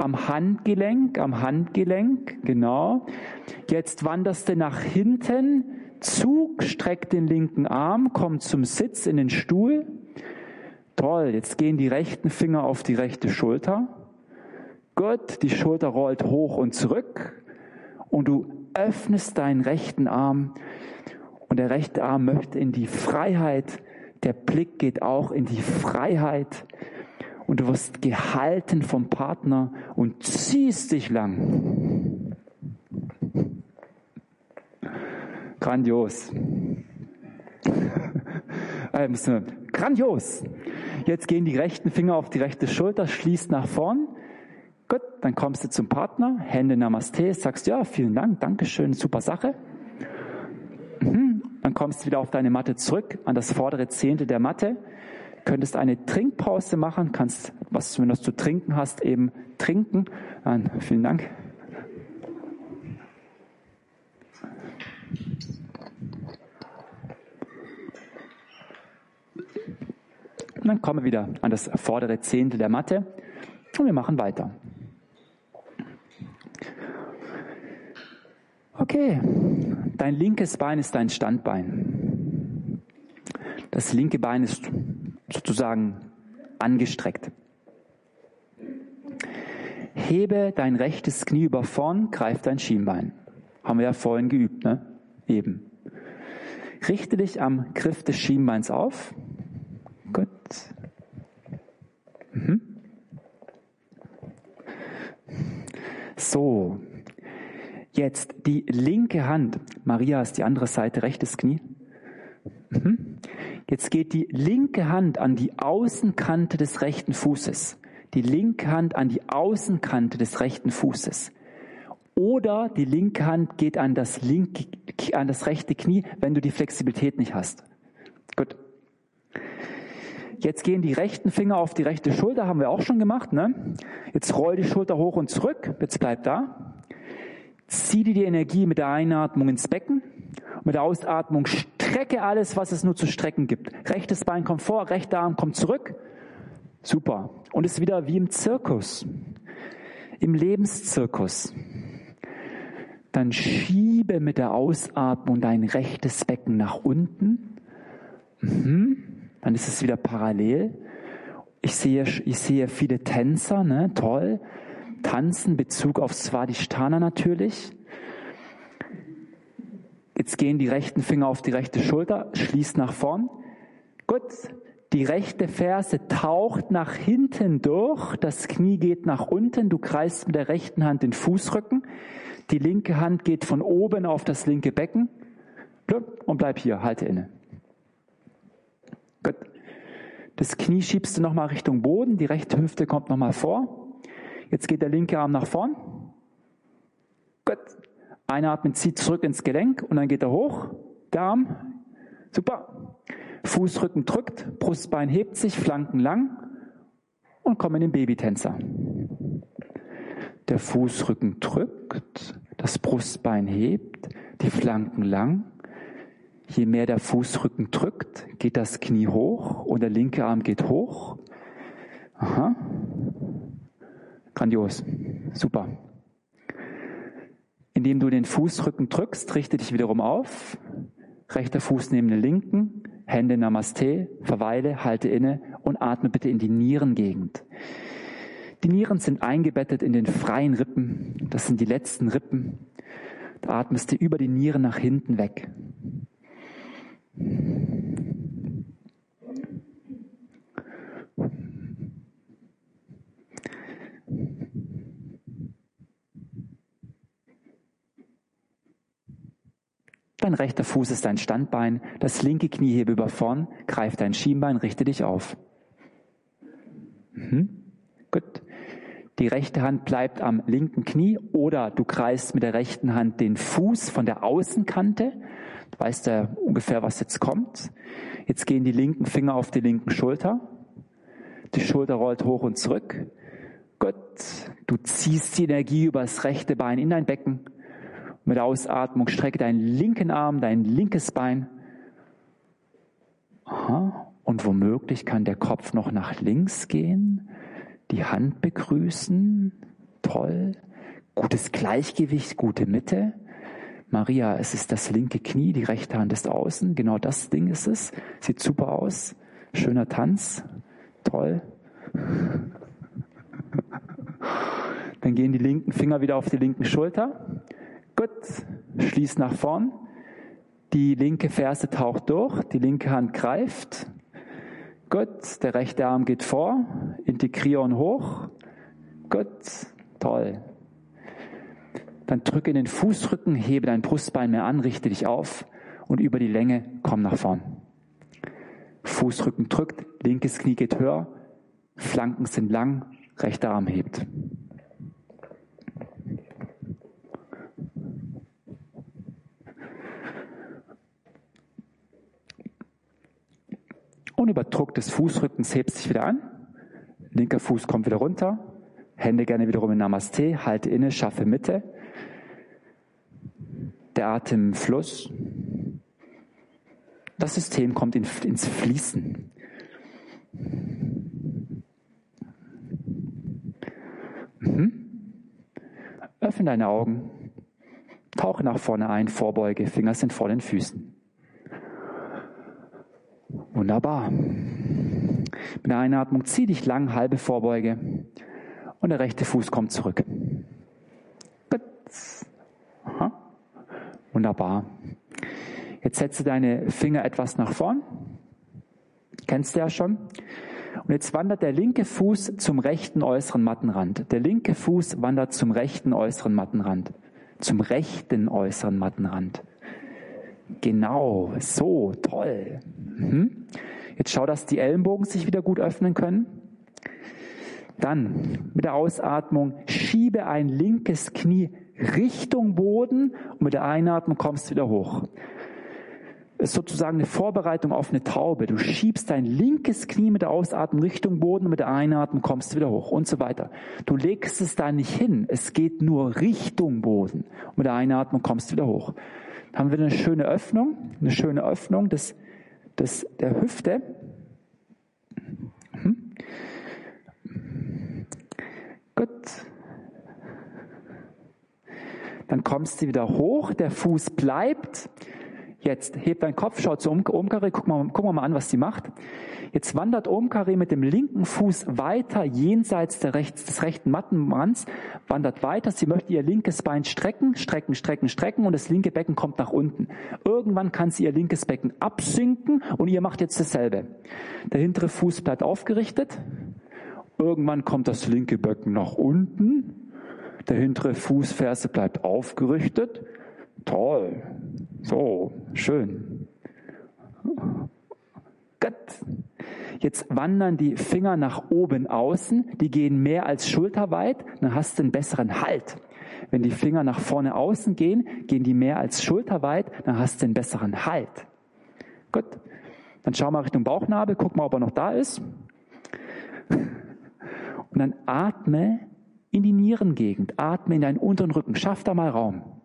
am Handgelenk, am Handgelenk, genau. Jetzt wanderst du nach hinten, Zug, streck den linken Arm, komm zum Sitz in den Stuhl. Toll, jetzt gehen die rechten Finger auf die rechte Schulter. Gut, die Schulter rollt hoch und zurück und du öffnest deinen rechten Arm und der rechte Arm möchte in die Freiheit, der Blick geht auch in die Freiheit und du wirst gehalten vom Partner und ziehst dich lang. Grandios. Also, grandios. Jetzt gehen die rechten Finger auf die rechte Schulter, schließt nach vorn. Gut, dann kommst du zum Partner, Hände Namaste, sagst ja, vielen Dank, Dankeschön, super Sache. Mhm. Dann kommst du wieder auf deine Matte zurück, an das vordere Zehntel der Matte könntest eine Trinkpause machen, kannst was wenn du zu trinken hast, eben trinken. Dann, vielen Dank. Und dann kommen wir wieder an das vordere Zehntel der Matte und wir machen weiter. Okay, dein linkes Bein ist dein Standbein. Das linke Bein ist sozusagen angestreckt. Hebe dein rechtes Knie über vorn, greif dein Schienbein. Haben wir ja vorhin geübt, ne? Eben. Richte dich am Griff des Schienbeins auf. Gut. Mhm. So. Jetzt die linke Hand. Maria ist die andere Seite, rechtes Knie. Mhm. Jetzt geht die linke Hand an die Außenkante des rechten Fußes. Die linke Hand an die Außenkante des rechten Fußes. Oder die linke Hand geht an das, linke, an das rechte Knie, wenn du die Flexibilität nicht hast. Gut. Jetzt gehen die rechten Finger auf die rechte Schulter, haben wir auch schon gemacht. Ne? Jetzt roll die Schulter hoch und zurück. Jetzt bleib da. Zieh dir die Energie mit der Einatmung ins Becken. Mit der Ausatmung strecke alles, was es nur zu strecken gibt. Rechtes Bein kommt vor, rechter Arm kommt zurück. Super. Und ist wieder wie im Zirkus. Im Lebenszirkus. Dann schiebe mit der Ausatmung dein rechtes Becken nach unten. Mhm. Dann ist es wieder parallel. Ich sehe, ich sehe viele Tänzer, ne? toll. Tanzen, Bezug auf Svadhisthana natürlich. Jetzt gehen die rechten Finger auf die rechte Schulter, schließt nach vorn. Gut, die rechte Ferse taucht nach hinten durch, das Knie geht nach unten, du kreist mit der rechten Hand den Fußrücken, die linke Hand geht von oben auf das linke Becken und bleib hier, halte inne. Gut. Das Knie schiebst du nochmal Richtung Boden, die rechte Hüfte kommt nochmal vor. Jetzt geht der linke Arm nach vorn. Gut. Einatmen, zieht zurück ins Gelenk und dann geht er hoch. Der Arm. Super. Fußrücken drückt, Brustbein hebt sich, Flanken lang und komm in den Babytänzer. Der Fußrücken drückt, das Brustbein hebt, die Flanken lang. Je mehr der Fußrücken drückt, geht das Knie hoch und der linke Arm geht hoch. Aha. Grandios. Super. Indem du den Fußrücken drückst, richte dich wiederum auf. Rechter Fuß neben den linken, Hände Namaste, verweile, halte inne und atme bitte in die Nierengegend. Die Nieren sind eingebettet in den freien Rippen. Das sind die letzten Rippen. Da atmest du über die Nieren nach hinten weg. Dein rechter Fuß ist dein Standbein, das linke Knie hebe über vorn, greif dein Schienbein, richte dich auf. Mhm. Gut. Die rechte Hand bleibt am linken Knie oder du kreist mit der rechten Hand den Fuß von der Außenkante. Du weißt ja ungefähr, was jetzt kommt. Jetzt gehen die linken Finger auf die linken Schulter. Die Schulter rollt hoch und zurück. Gut. Du ziehst die Energie über das rechte Bein in dein Becken. Mit Ausatmung strecke deinen linken Arm, dein linkes Bein. Aha. Und womöglich kann der Kopf noch nach links gehen, die Hand begrüßen. Toll. Gutes Gleichgewicht, gute Mitte. Maria, es ist das linke Knie, die rechte Hand ist außen. Genau das Ding ist es. Sieht super aus. Schöner Tanz. Toll. Dann gehen die linken Finger wieder auf die linken Schulter. Gut, schließ nach vorn. Die linke Ferse taucht durch, die linke Hand greift. Gut, der rechte Arm geht vor, Integrieren hoch. Gut, toll. Dann drücke in den Fußrücken, hebe dein Brustbein mehr an, richte dich auf und über die Länge komm nach vorn. Fußrücken drückt, linkes Knie geht höher, Flanken sind lang, rechter Arm hebt. Und über Druck des Fußrückens hebt sich wieder an. Linker Fuß kommt wieder runter. Hände gerne wiederum in Namaste. Halte inne, schaffe Mitte. Der Atem Fluss. Das System kommt in, ins Fließen. Mhm. Öffne deine Augen. Tauche nach vorne ein, Vorbeuge, Finger sind vor den Füßen. Wunderbar. Mit der Einatmung zieh dich lang, halbe Vorbeuge und der rechte Fuß kommt zurück. Aha. Wunderbar. Jetzt setze deine Finger etwas nach vorn. Kennst du ja schon. Und jetzt wandert der linke Fuß zum rechten äußeren Mattenrand. Der linke Fuß wandert zum rechten äußeren Mattenrand. Zum rechten äußeren Mattenrand. Genau, so, toll. Mhm. Jetzt schau, dass die Ellenbogen sich wieder gut öffnen können. Dann mit der Ausatmung schiebe ein linkes Knie Richtung Boden und mit der Einatmung kommst du wieder hoch. Das ist sozusagen eine Vorbereitung auf eine Taube. Du schiebst dein linkes Knie mit der Ausatmung Richtung Boden und mit der Einatmung kommst du wieder hoch und so weiter. Du legst es da nicht hin. Es geht nur Richtung Boden. Und mit der Einatmung kommst du wieder hoch haben wir eine schöne Öffnung, eine schöne Öffnung des, des, der Hüfte. Mhm. Gut. Dann kommst du wieder hoch, der Fuß bleibt. Jetzt heb deinen Kopf, schau zu Omkari, guck mal, guck mal an, was die macht. Jetzt wandert Omkari mit dem linken Fuß weiter jenseits rechts, des rechten Mattenrands, wandert weiter. Sie möchte ihr linkes Bein strecken, strecken, strecken, strecken und das linke Becken kommt nach unten. Irgendwann kann sie ihr linkes Becken absinken und ihr macht jetzt dasselbe. Der hintere Fuß bleibt aufgerichtet. Irgendwann kommt das linke Becken nach unten. Der hintere Fußferse bleibt aufgerichtet. Toll. So, schön. Gut. Jetzt wandern die Finger nach oben außen, die gehen mehr als schulterweit, dann hast du einen besseren Halt. Wenn die Finger nach vorne außen gehen, gehen die mehr als schulterweit, dann hast du einen besseren Halt. Gut. Dann schau mal Richtung Bauchnabel, guck mal, ob er noch da ist. Und dann atme in die Nierengegend, atme in deinen unteren Rücken, schaff da mal Raum.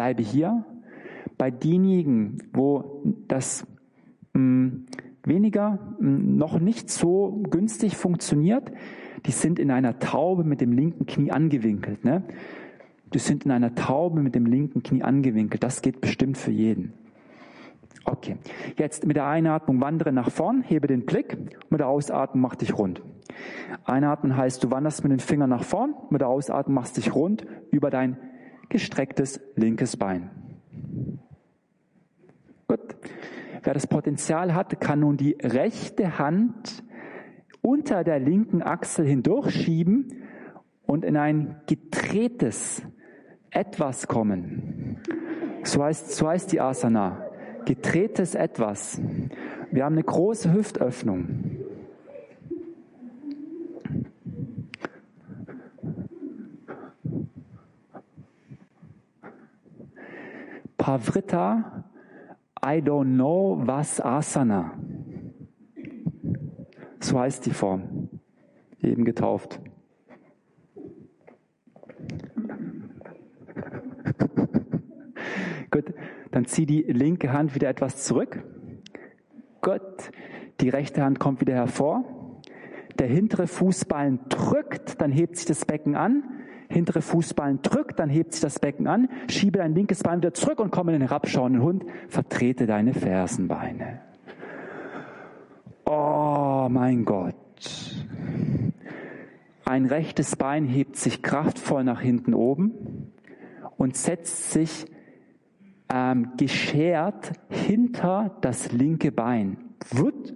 Bleibe hier. Bei denjenigen, wo das mh, mm, weniger, mh, mm, noch nicht so günstig funktioniert, die sind in einer Taube mit dem linken Knie angewinkelt. Ne? Die sind in einer Taube mit dem linken Knie angewinkelt. Das geht bestimmt für jeden. Okay, jetzt mit der Einatmung wandere nach vorn, hebe den Blick, mit der Ausatmung mach dich rund. Einatmen heißt, du wanderst mit den Fingern nach vorn, mit der Ausatmung machst dich rund über dein gestrecktes linkes Bein. Gut. Wer das Potenzial hat, kann nun die rechte Hand unter der linken Achsel hindurchschieben und in ein gedrehtes Etwas kommen. So heißt, so heißt die Asana. Gedrehtes Etwas. Wir haben eine große Hüftöffnung. Pavrita, I don't know was Asana. So heißt die Form. Eben getauft. Gut, dann zieh die linke Hand wieder etwas zurück. Gut, die rechte Hand kommt wieder hervor. Der hintere Fußballen drückt, dann hebt sich das Becken an hintere Fußballen drückt, dann hebt sich das Becken an, schiebe dein linkes Bein wieder zurück und komme in den herabschauenden Hund, vertrete deine Fersenbeine. Oh mein Gott. Ein rechtes Bein hebt sich kraftvoll nach hinten oben und setzt sich ähm, geschert hinter das linke Bein. Gut,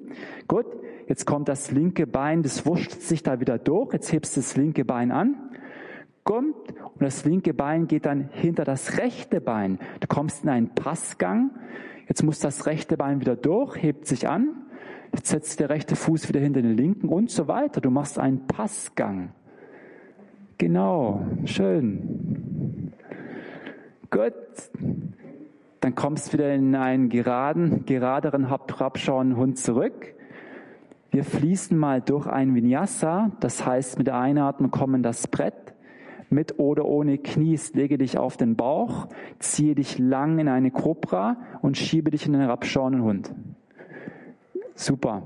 gut. Jetzt kommt das linke Bein, das wurscht sich da wieder durch. Jetzt hebst du das linke Bein an kommt und das linke Bein geht dann hinter das rechte Bein. Du kommst in einen Passgang. Jetzt muss das rechte Bein wieder durch, hebt sich an. Jetzt setzt der rechte Fuß wieder hinter den linken und so weiter. Du machst einen Passgang. Genau, schön. Gut. Dann kommst du wieder in einen geraden, geraderen, herabschauenden Hund zurück. Wir fließen mal durch ein Vinyasa, das heißt mit der Einatmung kommen das Brett mit oder ohne Knies, lege dich auf den Bauch, ziehe dich lang in eine Cobra und schiebe dich in den herabschauenden Hund. Super.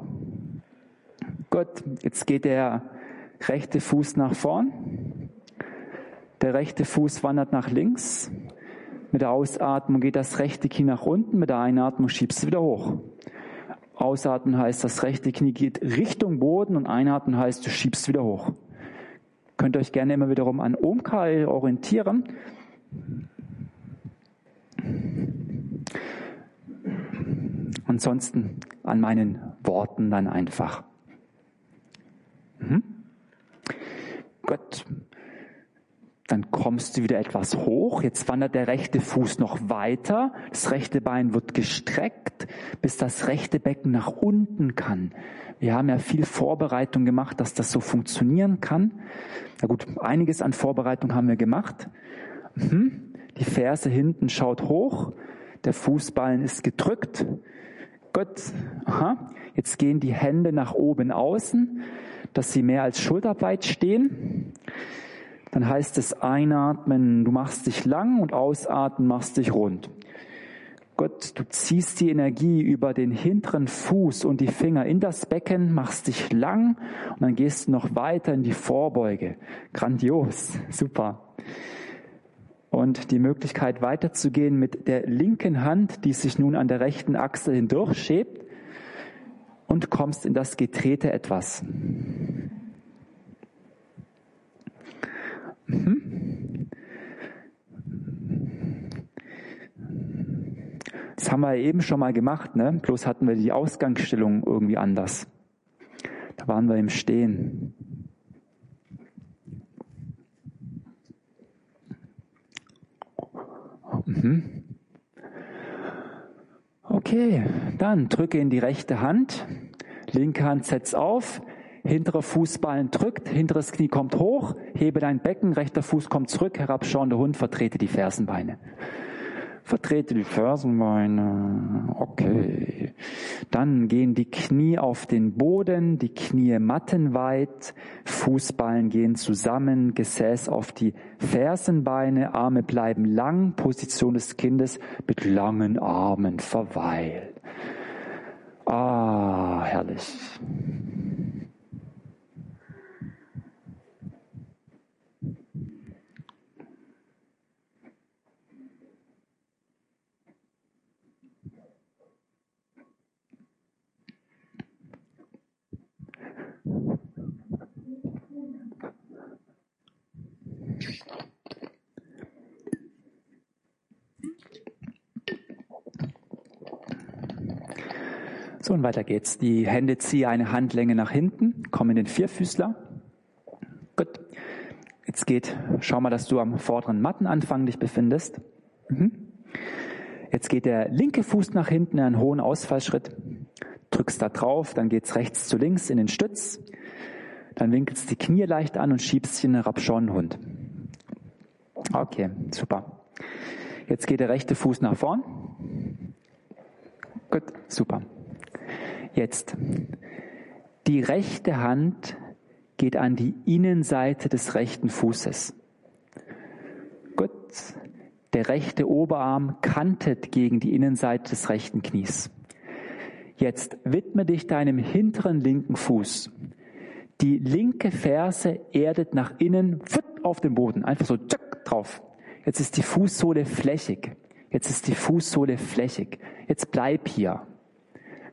Gut, jetzt geht der rechte Fuß nach vorn. Der rechte Fuß wandert nach links. Mit der Ausatmung geht das rechte Knie nach unten, mit der Einatmung schiebst du wieder hoch. Ausatmen heißt, das rechte Knie geht Richtung Boden und einatmen heißt, du schiebst wieder hoch. Könnt ihr euch gerne immer wiederum an Omkar orientieren. Ansonsten an meinen Worten dann einfach. Mhm. Gut. Dann kommst du wieder etwas hoch. Jetzt wandert der rechte Fuß noch weiter. Das rechte Bein wird gestreckt, bis das rechte Becken nach unten kann. Wir haben ja viel Vorbereitung gemacht, dass das so funktionieren kann. Na gut, einiges an Vorbereitung haben wir gemacht. Mhm. Die Ferse hinten schaut hoch, der Fußballen ist gedrückt. Gut, aha. Jetzt gehen die Hände nach oben außen, dass sie mehr als schulterbreit stehen. Dann heißt es einatmen, du machst dich lang und ausatmen, machst dich rund. Gott, du ziehst die Energie über den hinteren Fuß und die Finger in das Becken, machst dich lang und dann gehst du noch weiter in die Vorbeuge. Grandios, super. Und die Möglichkeit weiterzugehen mit der linken Hand, die sich nun an der rechten Achse hindurchschiebt und kommst in das gedrehte Etwas. Mhm. Das haben wir eben schon mal gemacht, ne? Bloß hatten wir die Ausgangsstellung irgendwie anders. Da waren wir im Stehen. Mhm. Okay, dann drücke in die rechte Hand, linke Hand setzt auf, hinterer Fußballen drückt, hinteres Knie kommt hoch, hebe dein Becken, rechter Fuß kommt zurück, herabschauender Hund, vertrete die Fersenbeine. Vertrete die Fersenbeine. Okay. Dann gehen die Knie auf den Boden, die Knie mattenweit, Fußballen gehen zusammen, Gesäß auf die Fersenbeine, Arme bleiben lang, Position des Kindes mit langen Armen verweilt. Ah, herrlich. So, und weiter geht's. Die Hände ziehe eine Handlänge nach hinten, komm in den Vierfüßler. Gut. Jetzt geht, schau mal, dass du am vorderen Mattenanfang dich befindest. Mhm. Jetzt geht der linke Fuß nach hinten in einen hohen Ausfallschritt. Drückst da drauf, dann geht's rechts zu links in den Stütz. Dann winkelst die Knie leicht an und schiebst in den Rapschonenhund. Okay, super. Jetzt geht der rechte Fuß nach vorn. Gut, super. Jetzt, die rechte Hand geht an die Innenseite des rechten Fußes. Gut, der rechte Oberarm kantet gegen die Innenseite des rechten Knies. Jetzt widme dich deinem hinteren linken Fuß. Die linke Ferse erdet nach innen auf den Boden, einfach so drauf. Jetzt ist die Fußsohle flächig. Jetzt ist die Fußsohle flächig. Jetzt bleib hier.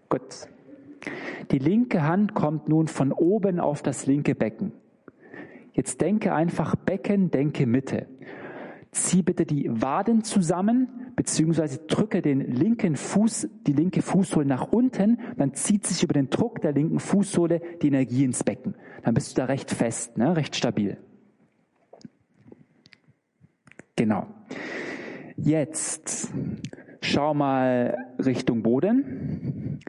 Gut. Die linke Hand kommt nun von oben auf das linke Becken. Jetzt denke einfach Becken, denke Mitte. Zieh bitte die Waden zusammen, beziehungsweise drücke den linken Fuß, die linke Fußsohle nach unten, dann zieht sich über den Druck der linken Fußsohle die Energie ins Becken. Dann bist du da recht fest, ne? recht stabil. Genau. Jetzt schau mal Richtung Boden.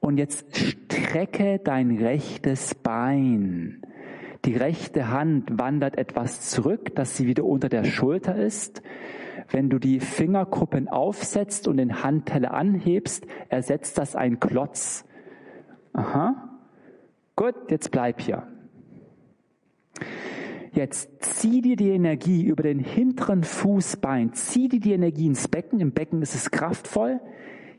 Und jetzt strecke dein rechtes Bein. Die rechte Hand wandert etwas zurück, dass sie wieder unter der Schulter ist. Wenn du die Fingerkuppen aufsetzt und den Handteller anhebst, ersetzt das ein Klotz. Aha. Gut, jetzt bleib hier. Jetzt zieh dir die Energie über den hinteren Fußbein, zieh dir die Energie ins Becken. Im Becken ist es kraftvoll.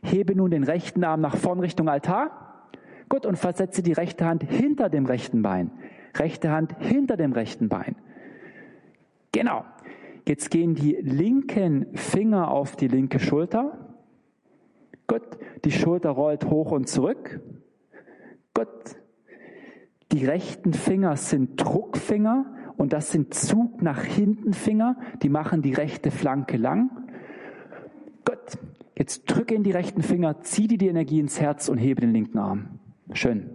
Hebe nun den rechten Arm nach vorn Richtung Altar. Gut, und versetze die rechte Hand hinter dem rechten Bein. Rechte Hand hinter dem rechten Bein. Genau. Jetzt gehen die linken Finger auf die linke Schulter. Gut, die Schulter rollt hoch und zurück. Gut. Die rechten Finger sind Druckfinger und das sind Zug nach hinten Finger, die machen die rechte Flanke lang. Gut, Jetzt drücke in die rechten Finger, zieh dir die Energie ins Herz und hebe den linken Arm. Schön.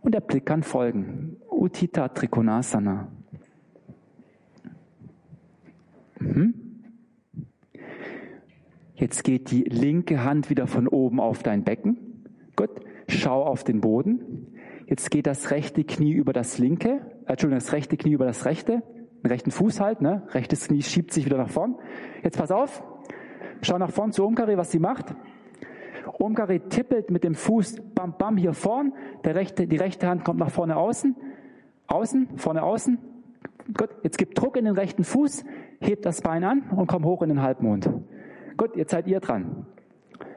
Und der Blick kann folgen. Utita Trikonasana. Mhm. Jetzt geht die linke Hand wieder von oben auf dein Becken. Gut. Schau auf den Boden. Jetzt geht das rechte Knie über das linke, Entschuldigung, das rechte Knie über das rechte, den rechten Fuß halt, ne? Rechtes Knie schiebt sich wieder nach vorn. Jetzt pass auf. Schau nach vorn zu Omkari, was sie macht. Omkari tippelt mit dem Fuß bam bam hier vorn. Der rechte, die rechte Hand kommt nach vorne außen. Außen, vorne außen. Gut, jetzt gibt Druck in den rechten Fuß, hebt das Bein an und komm hoch in den Halbmond. Gut, jetzt seid ihr dran.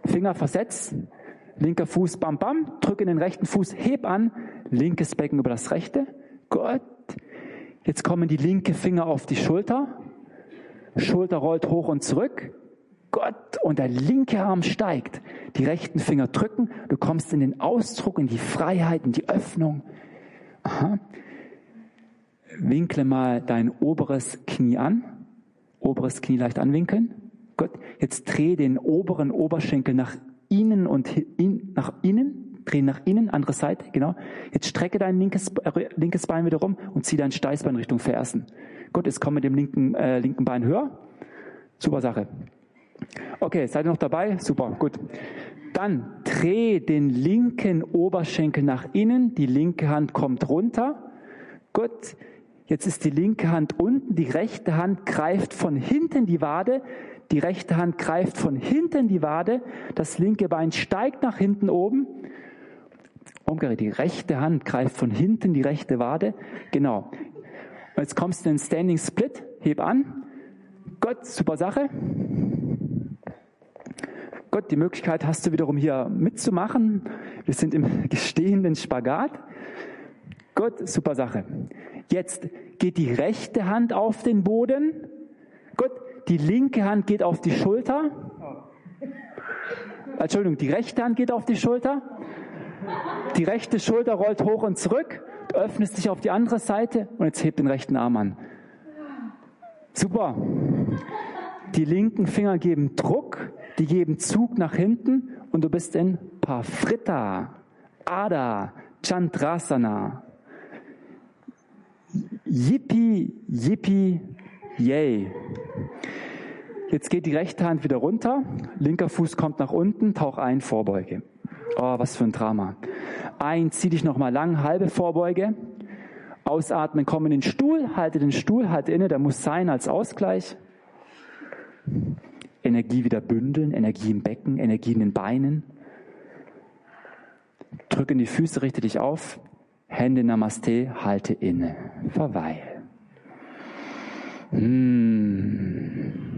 Finger versetzt, linker Fuß, bam, bam, drücke in den rechten Fuß, heb an, linkes Becken über das rechte. Gut. Jetzt kommen die linke Finger auf die Schulter. Schulter rollt hoch und zurück. Gott, und der linke Arm steigt. Die rechten Finger drücken. Du kommst in den Ausdruck, in die Freiheit, in die Öffnung. Aha. Winkle mal dein oberes Knie an. Oberes Knie leicht anwinkeln. Gott, jetzt dreh den oberen Oberschenkel nach innen und in, nach innen. Dreh nach innen, andere Seite, genau. Jetzt strecke dein linkes, äh, linkes Bein wieder rum und zieh dein Steißbein Richtung Fersen. Gut, jetzt komm mit dem linken, äh, linken Bein höher. Super Sache. Okay, seid ihr noch dabei? Super, gut. Dann dreh den linken Oberschenkel nach innen, die linke Hand kommt runter. Gut, jetzt ist die linke Hand unten, die rechte Hand greift von hinten die Wade, die rechte Hand greift von hinten die Wade, das linke Bein steigt nach hinten oben. Umgekehrt, die rechte Hand greift von hinten die rechte Wade. Genau. Und jetzt kommst du in den Standing Split, heb an. Gott, super Sache. Gott, die Möglichkeit hast du wiederum hier mitzumachen. Wir sind im gestehenden Spagat. Gott, super Sache. Jetzt geht die rechte Hand auf den Boden. Gott, die linke Hand geht auf die Schulter. Entschuldigung, die rechte Hand geht auf die Schulter. Die rechte Schulter rollt hoch und zurück. Öffnest dich auf die andere Seite und jetzt hebt den rechten Arm an. Super. Die linken Finger geben Druck, die geben Zug nach hinten und du bist in Pafritta, Ada, Chandrasana. Yippie, yippie, yay. Jetzt geht die rechte Hand wieder runter, linker Fuß kommt nach unten, tauch ein, Vorbeuge. Oh, was für ein Drama. Ein, zieh dich nochmal lang, halbe Vorbeuge. Ausatmen, komm in den Stuhl, halte den Stuhl, halte inne, der muss sein als Ausgleich. Energie wieder bündeln, Energie im Becken, Energie in den Beinen. Drück in die Füße, richte dich auf. Hände Namaste, halte inne. Verweil. Hm.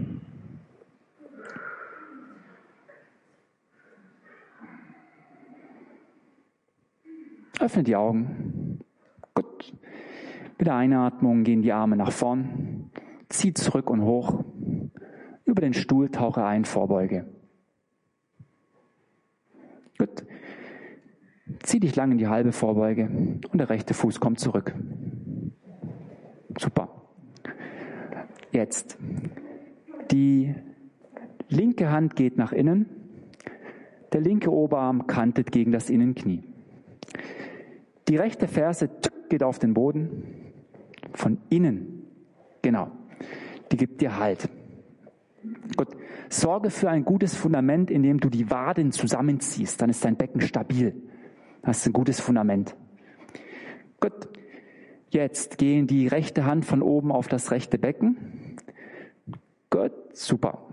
Öffne die Augen. Gut. Mit der Einatmung gehen die Arme nach vorn. Zieh zurück und hoch. Über den Stuhl tauche ein, Vorbeuge. Gut. Zieh dich lang in die halbe Vorbeuge und der rechte Fuß kommt zurück. Super. Jetzt. Die linke Hand geht nach innen. Der linke Oberarm kantet gegen das Innenknie. Die rechte Ferse geht auf den Boden. Von innen. Genau. Die gibt dir Halt. Gut. Sorge für ein gutes Fundament, indem du die Waden zusammenziehst. Dann ist dein Becken stabil. Hast ein gutes Fundament. Gut. Jetzt gehen die rechte Hand von oben auf das rechte Becken. Gut. Super.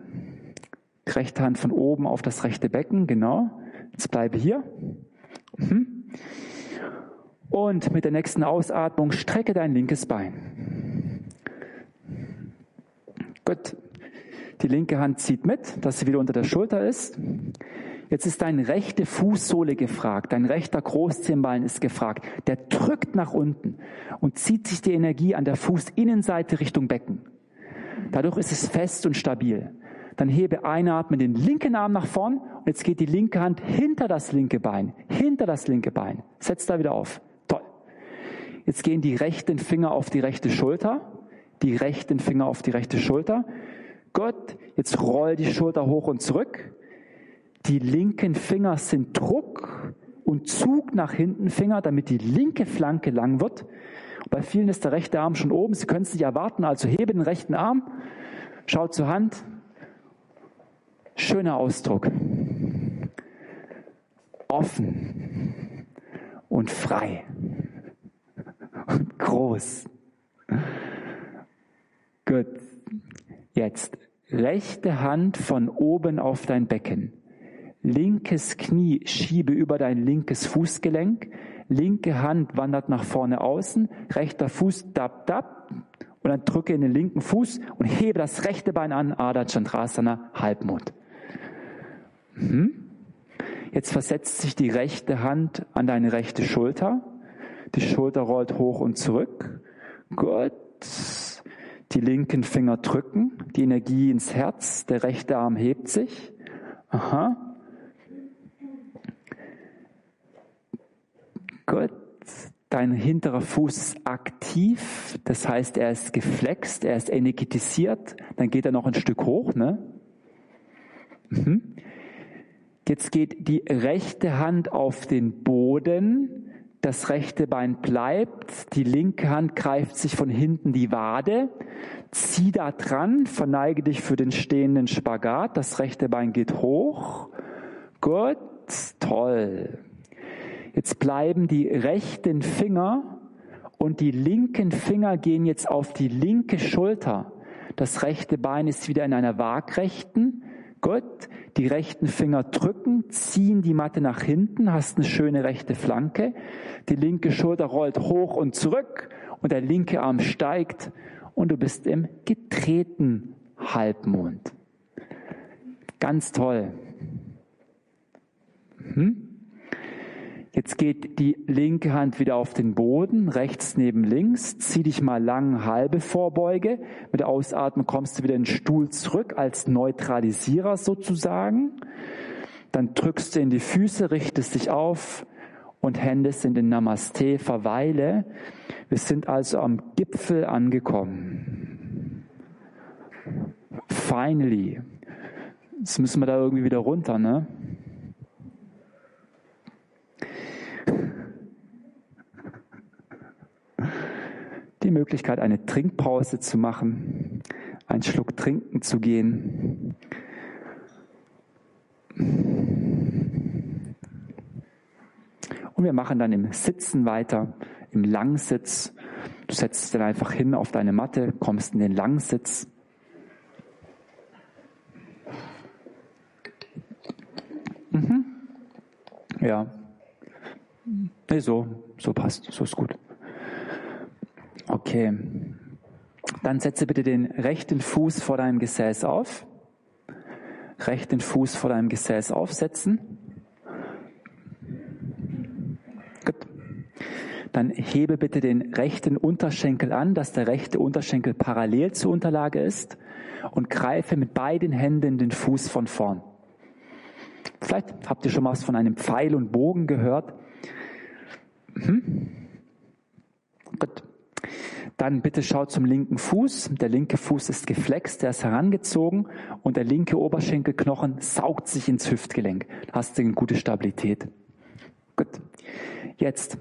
Rechte Hand von oben auf das rechte Becken. Genau. Jetzt bleibe hier. Mhm. Und mit der nächsten Ausatmung strecke dein linkes Bein. Gut. Die linke Hand zieht mit, dass sie wieder unter der Schulter ist. Jetzt ist deine rechte Fußsohle gefragt, dein rechter Großzehenballen ist gefragt. Der drückt nach unten und zieht sich die Energie an der Fußinnenseite Richtung Becken. Dadurch ist es fest und stabil. Dann hebe einatmen den linken Arm nach vorn und jetzt geht die linke Hand hinter das linke Bein, hinter das linke Bein. Setz da wieder auf. Toll. Jetzt gehen die rechten Finger auf die rechte Schulter, die rechten Finger auf die rechte Schulter. Gott, jetzt roll die Schulter hoch und zurück. Die linken Finger sind Druck und Zug nach hinten Finger, damit die linke Flanke lang wird. Bei vielen ist der rechte Arm schon oben. Sie können es nicht erwarten, also hebe den rechten Arm, schau zur Hand. Schöner Ausdruck. Offen und frei und groß. Gut. Jetzt rechte Hand von oben auf dein Becken. Linkes Knie schiebe über dein linkes Fußgelenk. Linke Hand wandert nach vorne außen. Rechter Fuß dab dab. Und dann drücke in den linken Fuß und hebe das rechte Bein an. Adha Chandrasana, Halbmond. Hm? Jetzt versetzt sich die rechte Hand an deine rechte Schulter. Die Schulter rollt hoch und zurück. Gut. Die linken Finger drücken, die Energie ins Herz, der rechte Arm hebt sich. Aha. Gut. Dein hinterer Fuß ist aktiv, das heißt, er ist geflext, er ist energetisiert, dann geht er noch ein Stück hoch, ne? Mhm. Jetzt geht die rechte Hand auf den Boden, das rechte Bein bleibt, die linke Hand greift sich von hinten die Wade, zieh da dran, verneige dich für den stehenden Spagat, das rechte Bein geht hoch. Gut, toll. Jetzt bleiben die rechten Finger und die linken Finger gehen jetzt auf die linke Schulter. Das rechte Bein ist wieder in einer Waagrechten. Gut, die rechten Finger drücken, ziehen die Matte nach hinten, hast eine schöne rechte Flanke. Die linke Schulter rollt hoch und zurück und der linke Arm steigt und du bist im getreten Halbmond. Ganz toll. Hm? Jetzt geht die linke Hand wieder auf den Boden, rechts neben links. Zieh dich mal lang, halbe Vorbeuge. Mit der Ausatmung kommst du wieder in den Stuhl zurück als Neutralisierer sozusagen. Dann drückst du in die Füße, richtest dich auf und Hände sind in Namaste, verweile. Wir sind also am Gipfel angekommen. Finally. Jetzt müssen wir da irgendwie wieder runter, ne? Die Möglichkeit, eine Trinkpause zu machen, einen Schluck trinken zu gehen. Und wir machen dann im Sitzen weiter, im Langsitz. Du setzt dann einfach hin auf deine Matte, kommst in den Langsitz. Mhm. Ja. Nee, so, so passt, so ist gut. Okay. Dann setze bitte den rechten Fuß vor deinem Gesäß auf. Rechten Fuß vor deinem Gesäß aufsetzen. Gut. Dann hebe bitte den rechten Unterschenkel an, dass der rechte Unterschenkel parallel zur Unterlage ist und greife mit beiden Händen den Fuß von vorn. Vielleicht habt ihr schon mal was von einem Pfeil und Bogen gehört. Hm? Gut. Dann bitte schau zum linken Fuß. Der linke Fuß ist geflext, der ist herangezogen und der linke Oberschenkelknochen saugt sich ins Hüftgelenk. Da hast du eine gute Stabilität. Gut. Jetzt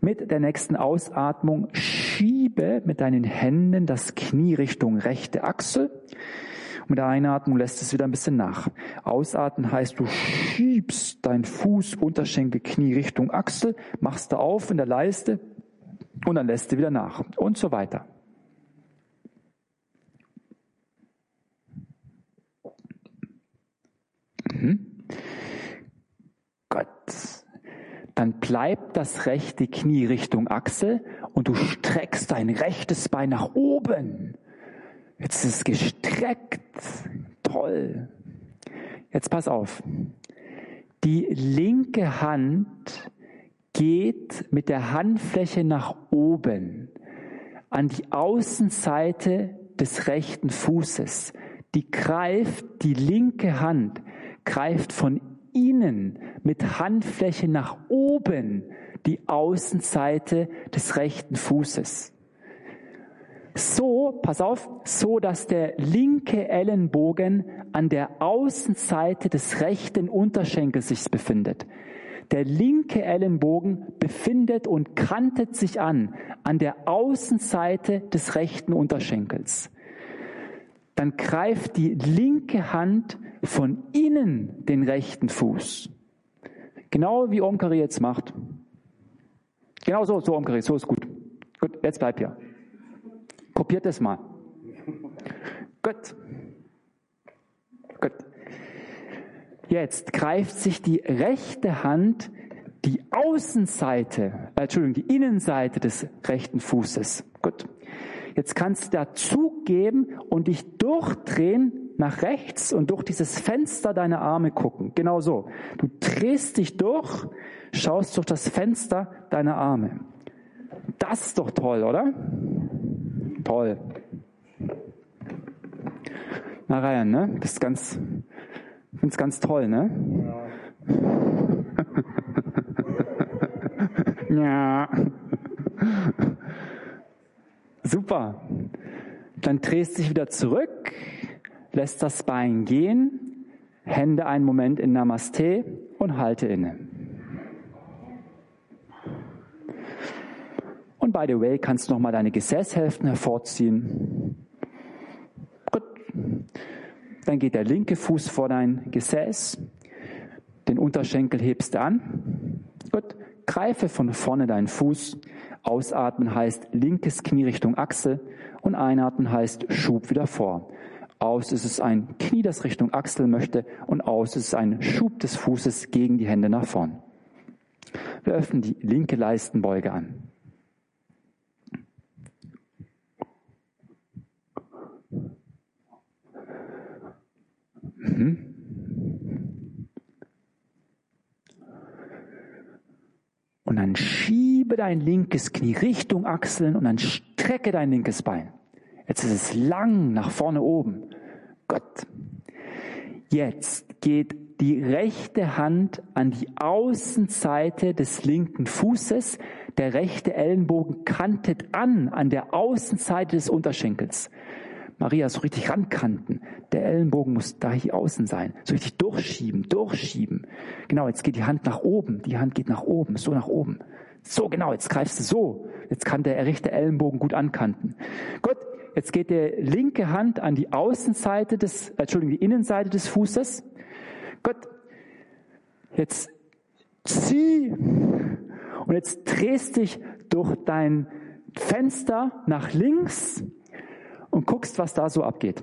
mit der nächsten Ausatmung schiebe mit deinen Händen das Knie Richtung rechte Achsel. Mit der Einatmung lässt es wieder ein bisschen nach. Ausatmen heißt, du schiebst dein Fuß, Unterschenkel, Knie Richtung Achsel, machst da auf in der Leiste, und dann lässt sie wieder nach und so weiter. Mhm. Gott. Dann bleibt das rechte Knie Richtung Achsel und du streckst dein rechtes Bein nach oben. Jetzt ist es gestreckt. Toll. Jetzt pass auf. Die linke Hand geht mit der Handfläche nach oben an die Außenseite des rechten Fußes. Die greift, die linke Hand greift von innen mit Handfläche nach oben die Außenseite des rechten Fußes. So, pass auf, so dass der linke Ellenbogen an der Außenseite des rechten Unterschenkels sich befindet. Der linke Ellenbogen befindet und kantet sich an, an der Außenseite des rechten Unterschenkels. Dann greift die linke Hand von innen den rechten Fuß. Genau wie Omkari jetzt macht. Genau so, so Omkari, so ist gut. Gut, jetzt bleib hier. Kopiert es mal. Gut. Gut. Jetzt greift sich die rechte Hand die Außenseite, äh, Entschuldigung, die Innenseite des rechten Fußes. Gut. Jetzt kannst du dazu geben und dich durchdrehen nach rechts und durch dieses Fenster deine Arme gucken. Genau so. Du drehst dich durch, schaust durch das Fenster deine Arme. Das ist doch toll, oder? Toll. Na Ryan, ne? Das ist ganz, find's ganz toll, ne? Ja. ja. Super. Dann drehst dich wieder zurück, lässt das Bein gehen, Hände einen Moment in Namaste und halte inne. Und by the way, kannst du nochmal deine Gesäßhälften hervorziehen. Gut. Dann geht der linke Fuß vor dein Gesäß. Den Unterschenkel hebst an. Gut. Greife von vorne deinen Fuß. Ausatmen heißt linkes Knie Richtung Achsel und einatmen heißt Schub wieder vor. Aus ist es ein Knie, das Richtung Achsel möchte und aus ist es ein Schub des Fußes gegen die Hände nach vorn. Wir öffnen die linke Leistenbeuge an. Und dann schiebe dein linkes Knie Richtung Achseln und dann strecke dein linkes Bein. Jetzt ist es lang nach vorne oben. Gott. Jetzt geht die rechte Hand an die Außenseite des linken Fußes. Der rechte Ellenbogen kantet an an der Außenseite des Unterschenkels. Maria, so richtig rankanten. Der Ellenbogen muss da hier außen sein. So richtig durchschieben, durchschieben. Genau, jetzt geht die Hand nach oben. Die Hand geht nach oben, so nach oben. So, genau, jetzt greifst du so. Jetzt kann der rechte Ellenbogen gut ankanten. Gut, jetzt geht der linke Hand an die Außenseite des, äh, Entschuldigung, die Innenseite des Fußes. Gut, jetzt zieh und jetzt drehst dich durch dein Fenster nach links und guckst, was da so abgeht.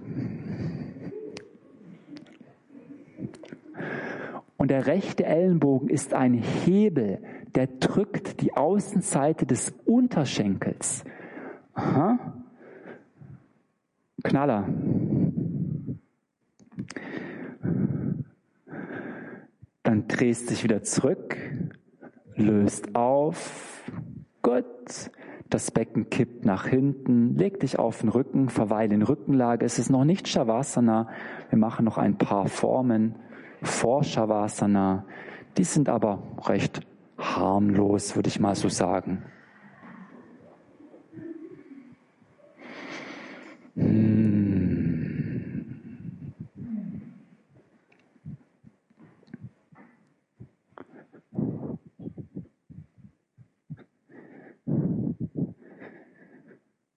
Und der rechte Ellenbogen ist ein Hebel, der drückt die Außenseite des Unterschenkels. Aha. Knaller. Dann drehst dich wieder zurück, löst auf. Gut das Becken kippt nach hinten, leg dich auf den Rücken, verweile in Rückenlage. Es ist noch nicht Shavasana. Wir machen noch ein paar Formen vor Shavasana. Die sind aber recht harmlos, würde ich mal so sagen. Hm.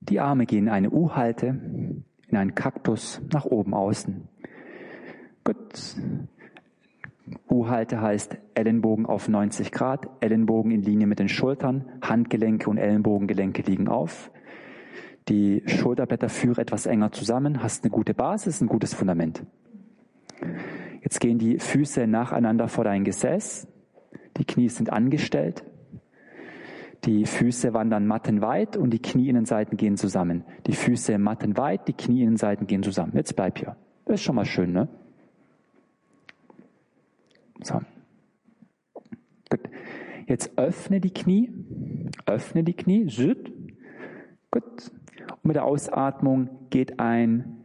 Die Arme gehen in eine U-Halte, in einen Kaktus, nach oben außen. Gut. U-Halte heißt Ellenbogen auf 90 Grad, Ellenbogen in Linie mit den Schultern, Handgelenke und Ellenbogengelenke liegen auf. Die Schulterblätter führen etwas enger zusammen, hast eine gute Basis, ein gutes Fundament. Jetzt gehen die Füße nacheinander vor dein Gesäß. Die Knie sind angestellt. Die Füße wandern mattenweit und die Knieinnenseiten gehen zusammen. Die Füße mattenweit, die Knieinnenseiten gehen zusammen. Jetzt bleib hier. Das ist schon mal schön, ne? So. Gut. Jetzt öffne die Knie. Öffne die Knie. Gut. Und mit der Ausatmung geht ein,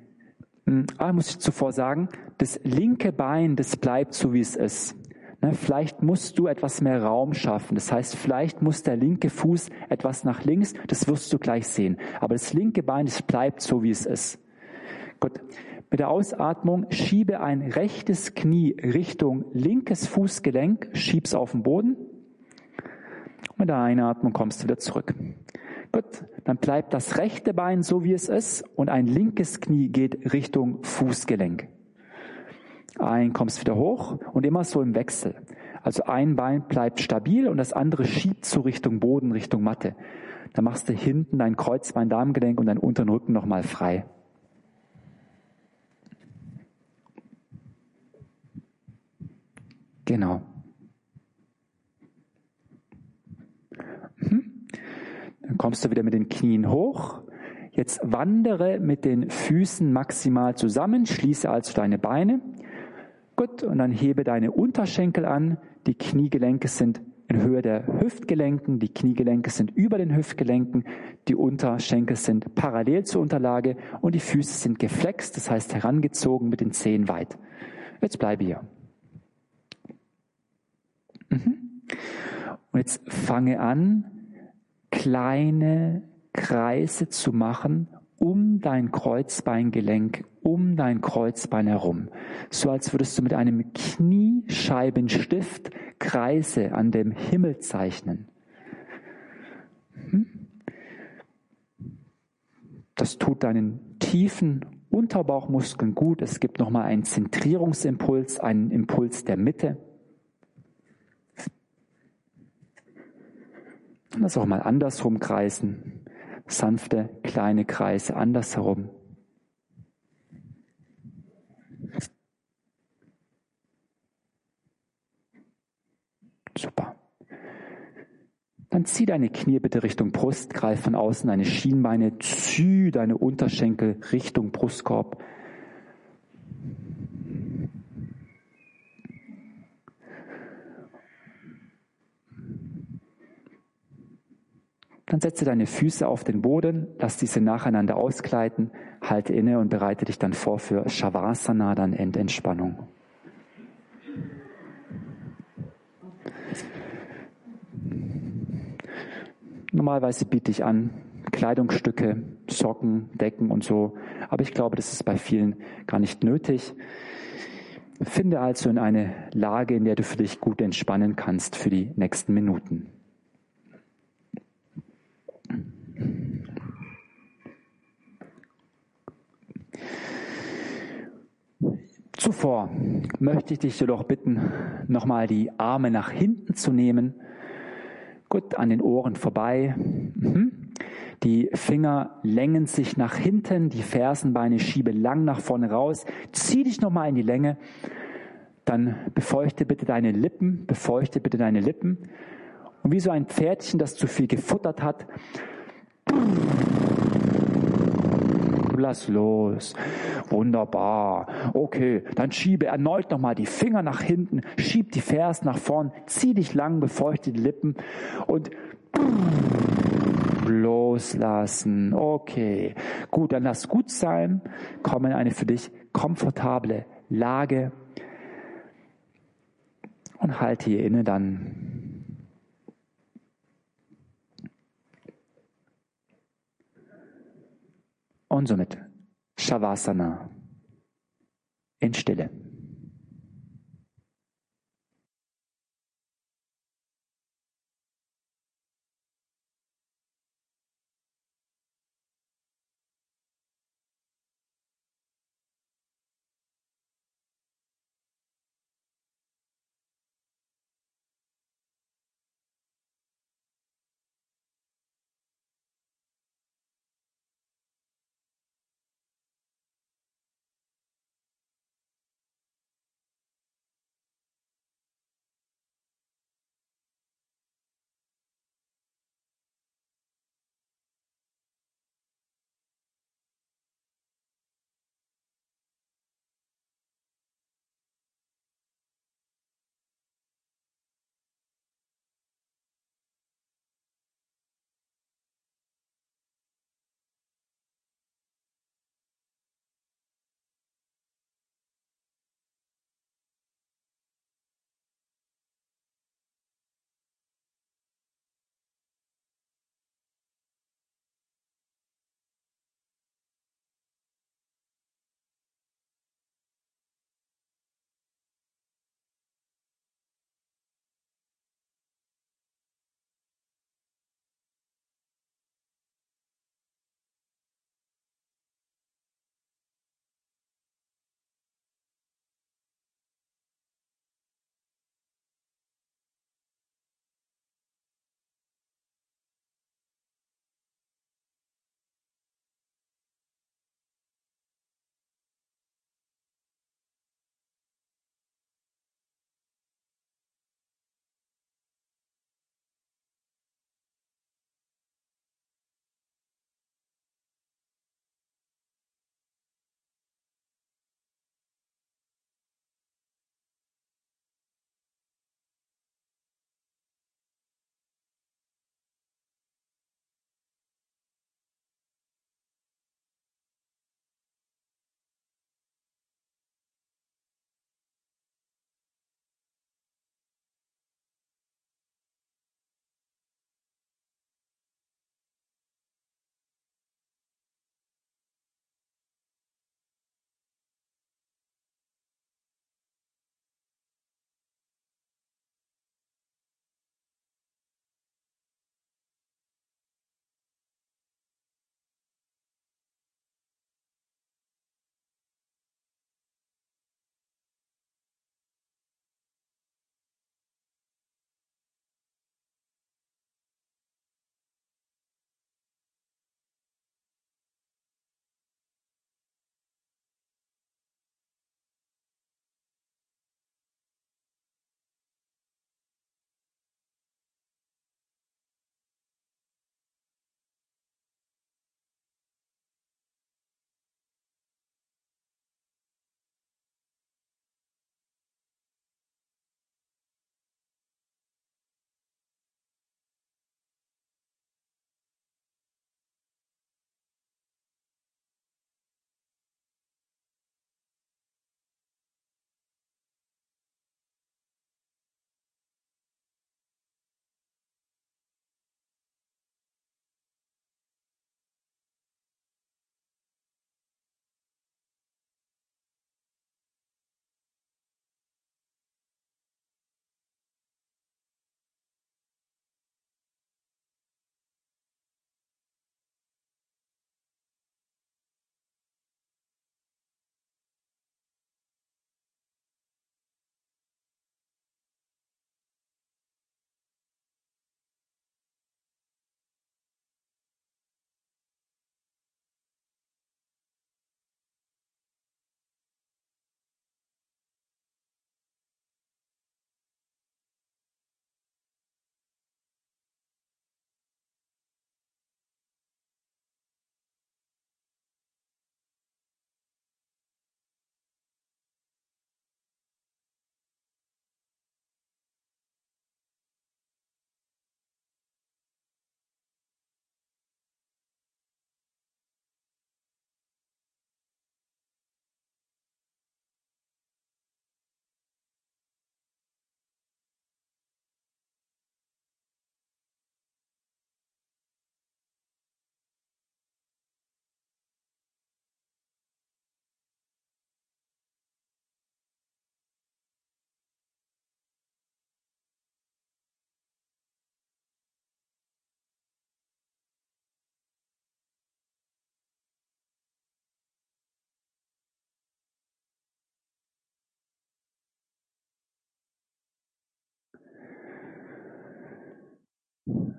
hm, ah, muss ich zuvor sagen, das linke Bein, das bleibt so wie es ist. Ne, vielleicht musst du etwas mehr Raum schaffen. Das heißt, vielleicht muss der linke Fuß etwas nach links. Das wirst du gleich sehen. Aber das linke Bein, das bleibt so, wie es ist. Gut. Mit der Ausatmung schiebe ein rechtes Knie Richtung linkes Fußgelenk, schieb's auf den Boden. mit der Einatmung kommst du wieder zurück. Gut, dann bleibt das rechte Bein so wie es ist und ein linkes Knie geht Richtung Fußgelenk. Ein kommst wieder hoch und immer so im Wechsel. Also ein Bein bleibt stabil und das andere schiebt so Richtung Boden, Richtung Matte. Dann machst du hinten dein Kreuzbein, Darmgelenk und deinen unteren Rücken nochmal frei. Genau. Mhm. Dann kommst du wieder mit den Knien hoch. Jetzt wandere mit den Füßen maximal zusammen, schließe also deine Beine. Gut, und dann hebe deine Unterschenkel an. Die Kniegelenke sind in Höhe der Hüftgelenken, die Kniegelenke sind über den Hüftgelenken, die Unterschenkel sind parallel zur Unterlage und die Füße sind geflext, das heißt herangezogen mit den Zehen weit. Jetzt bleibe hier. Mhm. Und jetzt fange an, kleine Kreise zu machen um dein Kreuzbeingelenk, um dein Kreuzbein herum. So als würdest du mit einem Kniescheibenstift Kreise an dem Himmel zeichnen. Hm? Das tut deinen tiefen Unterbauchmuskeln gut. Es gibt nochmal einen Zentrierungsimpuls, einen Impuls der Mitte. Lass auch mal andersrum kreisen sanfte kleine Kreise andersherum. Super. Dann zieh deine Knie bitte Richtung Brust, greif von außen deine Schienbeine, zieh deine Unterschenkel Richtung Brustkorb. Dann setze deine Füße auf den Boden, lass diese nacheinander ausgleiten, halte inne und bereite dich dann vor für Shavasana, dann Endentspannung. Normalerweise biete ich an Kleidungsstücke, Socken, Decken und so, aber ich glaube, das ist bei vielen gar nicht nötig. Finde also in eine Lage, in der du für dich gut entspannen kannst für die nächsten Minuten. Zuvor möchte ich dich jedoch bitten, nochmal die Arme nach hinten zu nehmen. Gut, an den Ohren vorbei. Mhm. Die Finger längen sich nach hinten, die Fersenbeine schiebe lang nach vorne raus. Zieh dich nochmal in die Länge. Dann befeuchte bitte deine Lippen, befeuchte bitte deine Lippen. Und wie so ein Pferdchen, das zu viel gefuttert hat, lass los. Wunderbar. Okay, dann schiebe erneut nochmal die Finger nach hinten, schieb die Fersen nach vorn, zieh dich lang, befeuchte die Lippen und loslassen. Okay, gut, dann lass gut sein. Komm in eine für dich komfortable Lage und halte hier inne dann und somit Shavasana in Stille.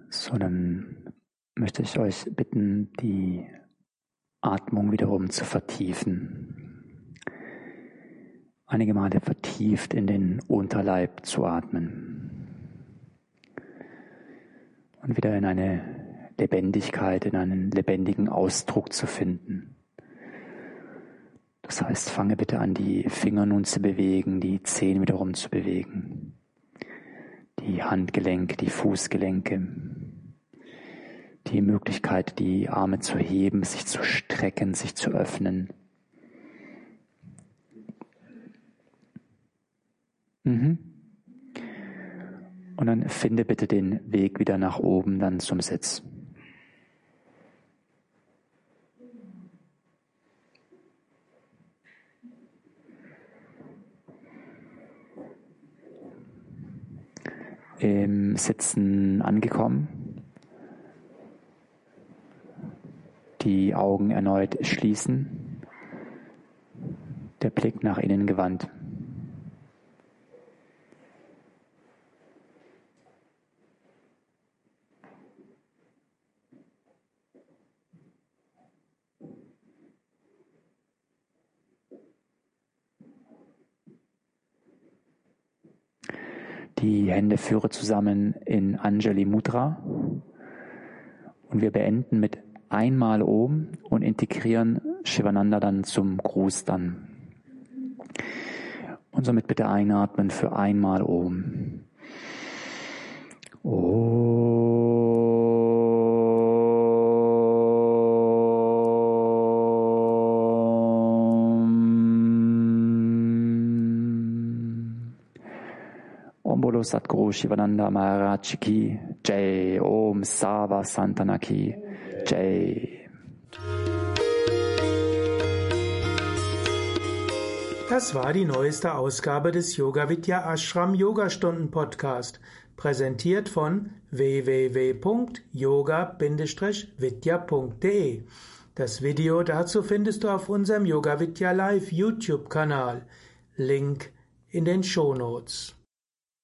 So, dann möchte ich euch bitten, die Atmung wiederum zu vertiefen. Einige Male vertieft in den Unterleib zu atmen. Und wieder in eine Lebendigkeit, in einen lebendigen Ausdruck zu finden. Das heißt, fange bitte an, die Finger nun zu bewegen, die Zehen wiederum zu bewegen, die Handgelenke, die Fußgelenke, die Möglichkeit, die Arme zu heben, sich zu strecken, sich zu öffnen. Mhm. Und dann finde bitte den Weg wieder nach oben, dann zum Sitz. Im Sitzen angekommen. die Augen erneut schließen, der Blick nach innen gewandt. Die Hände führe zusammen in Anjali Mudra und wir beenden mit einmal oben und integrieren Shivananda dann zum Gruß dann. Und somit bitte einatmen für einmal oben. Om Bolo Satguru Shivananda Maharaj Ki Jai Om Sava Santana Ki Jai. Das war die neueste Ausgabe des Yoga Vidya Ashram Yogastunden Podcast, präsentiert von www.yoga-vidya.de. Das Video dazu findest du auf unserem Yoga Vidya Live YouTube Kanal. Link in den Show Notes.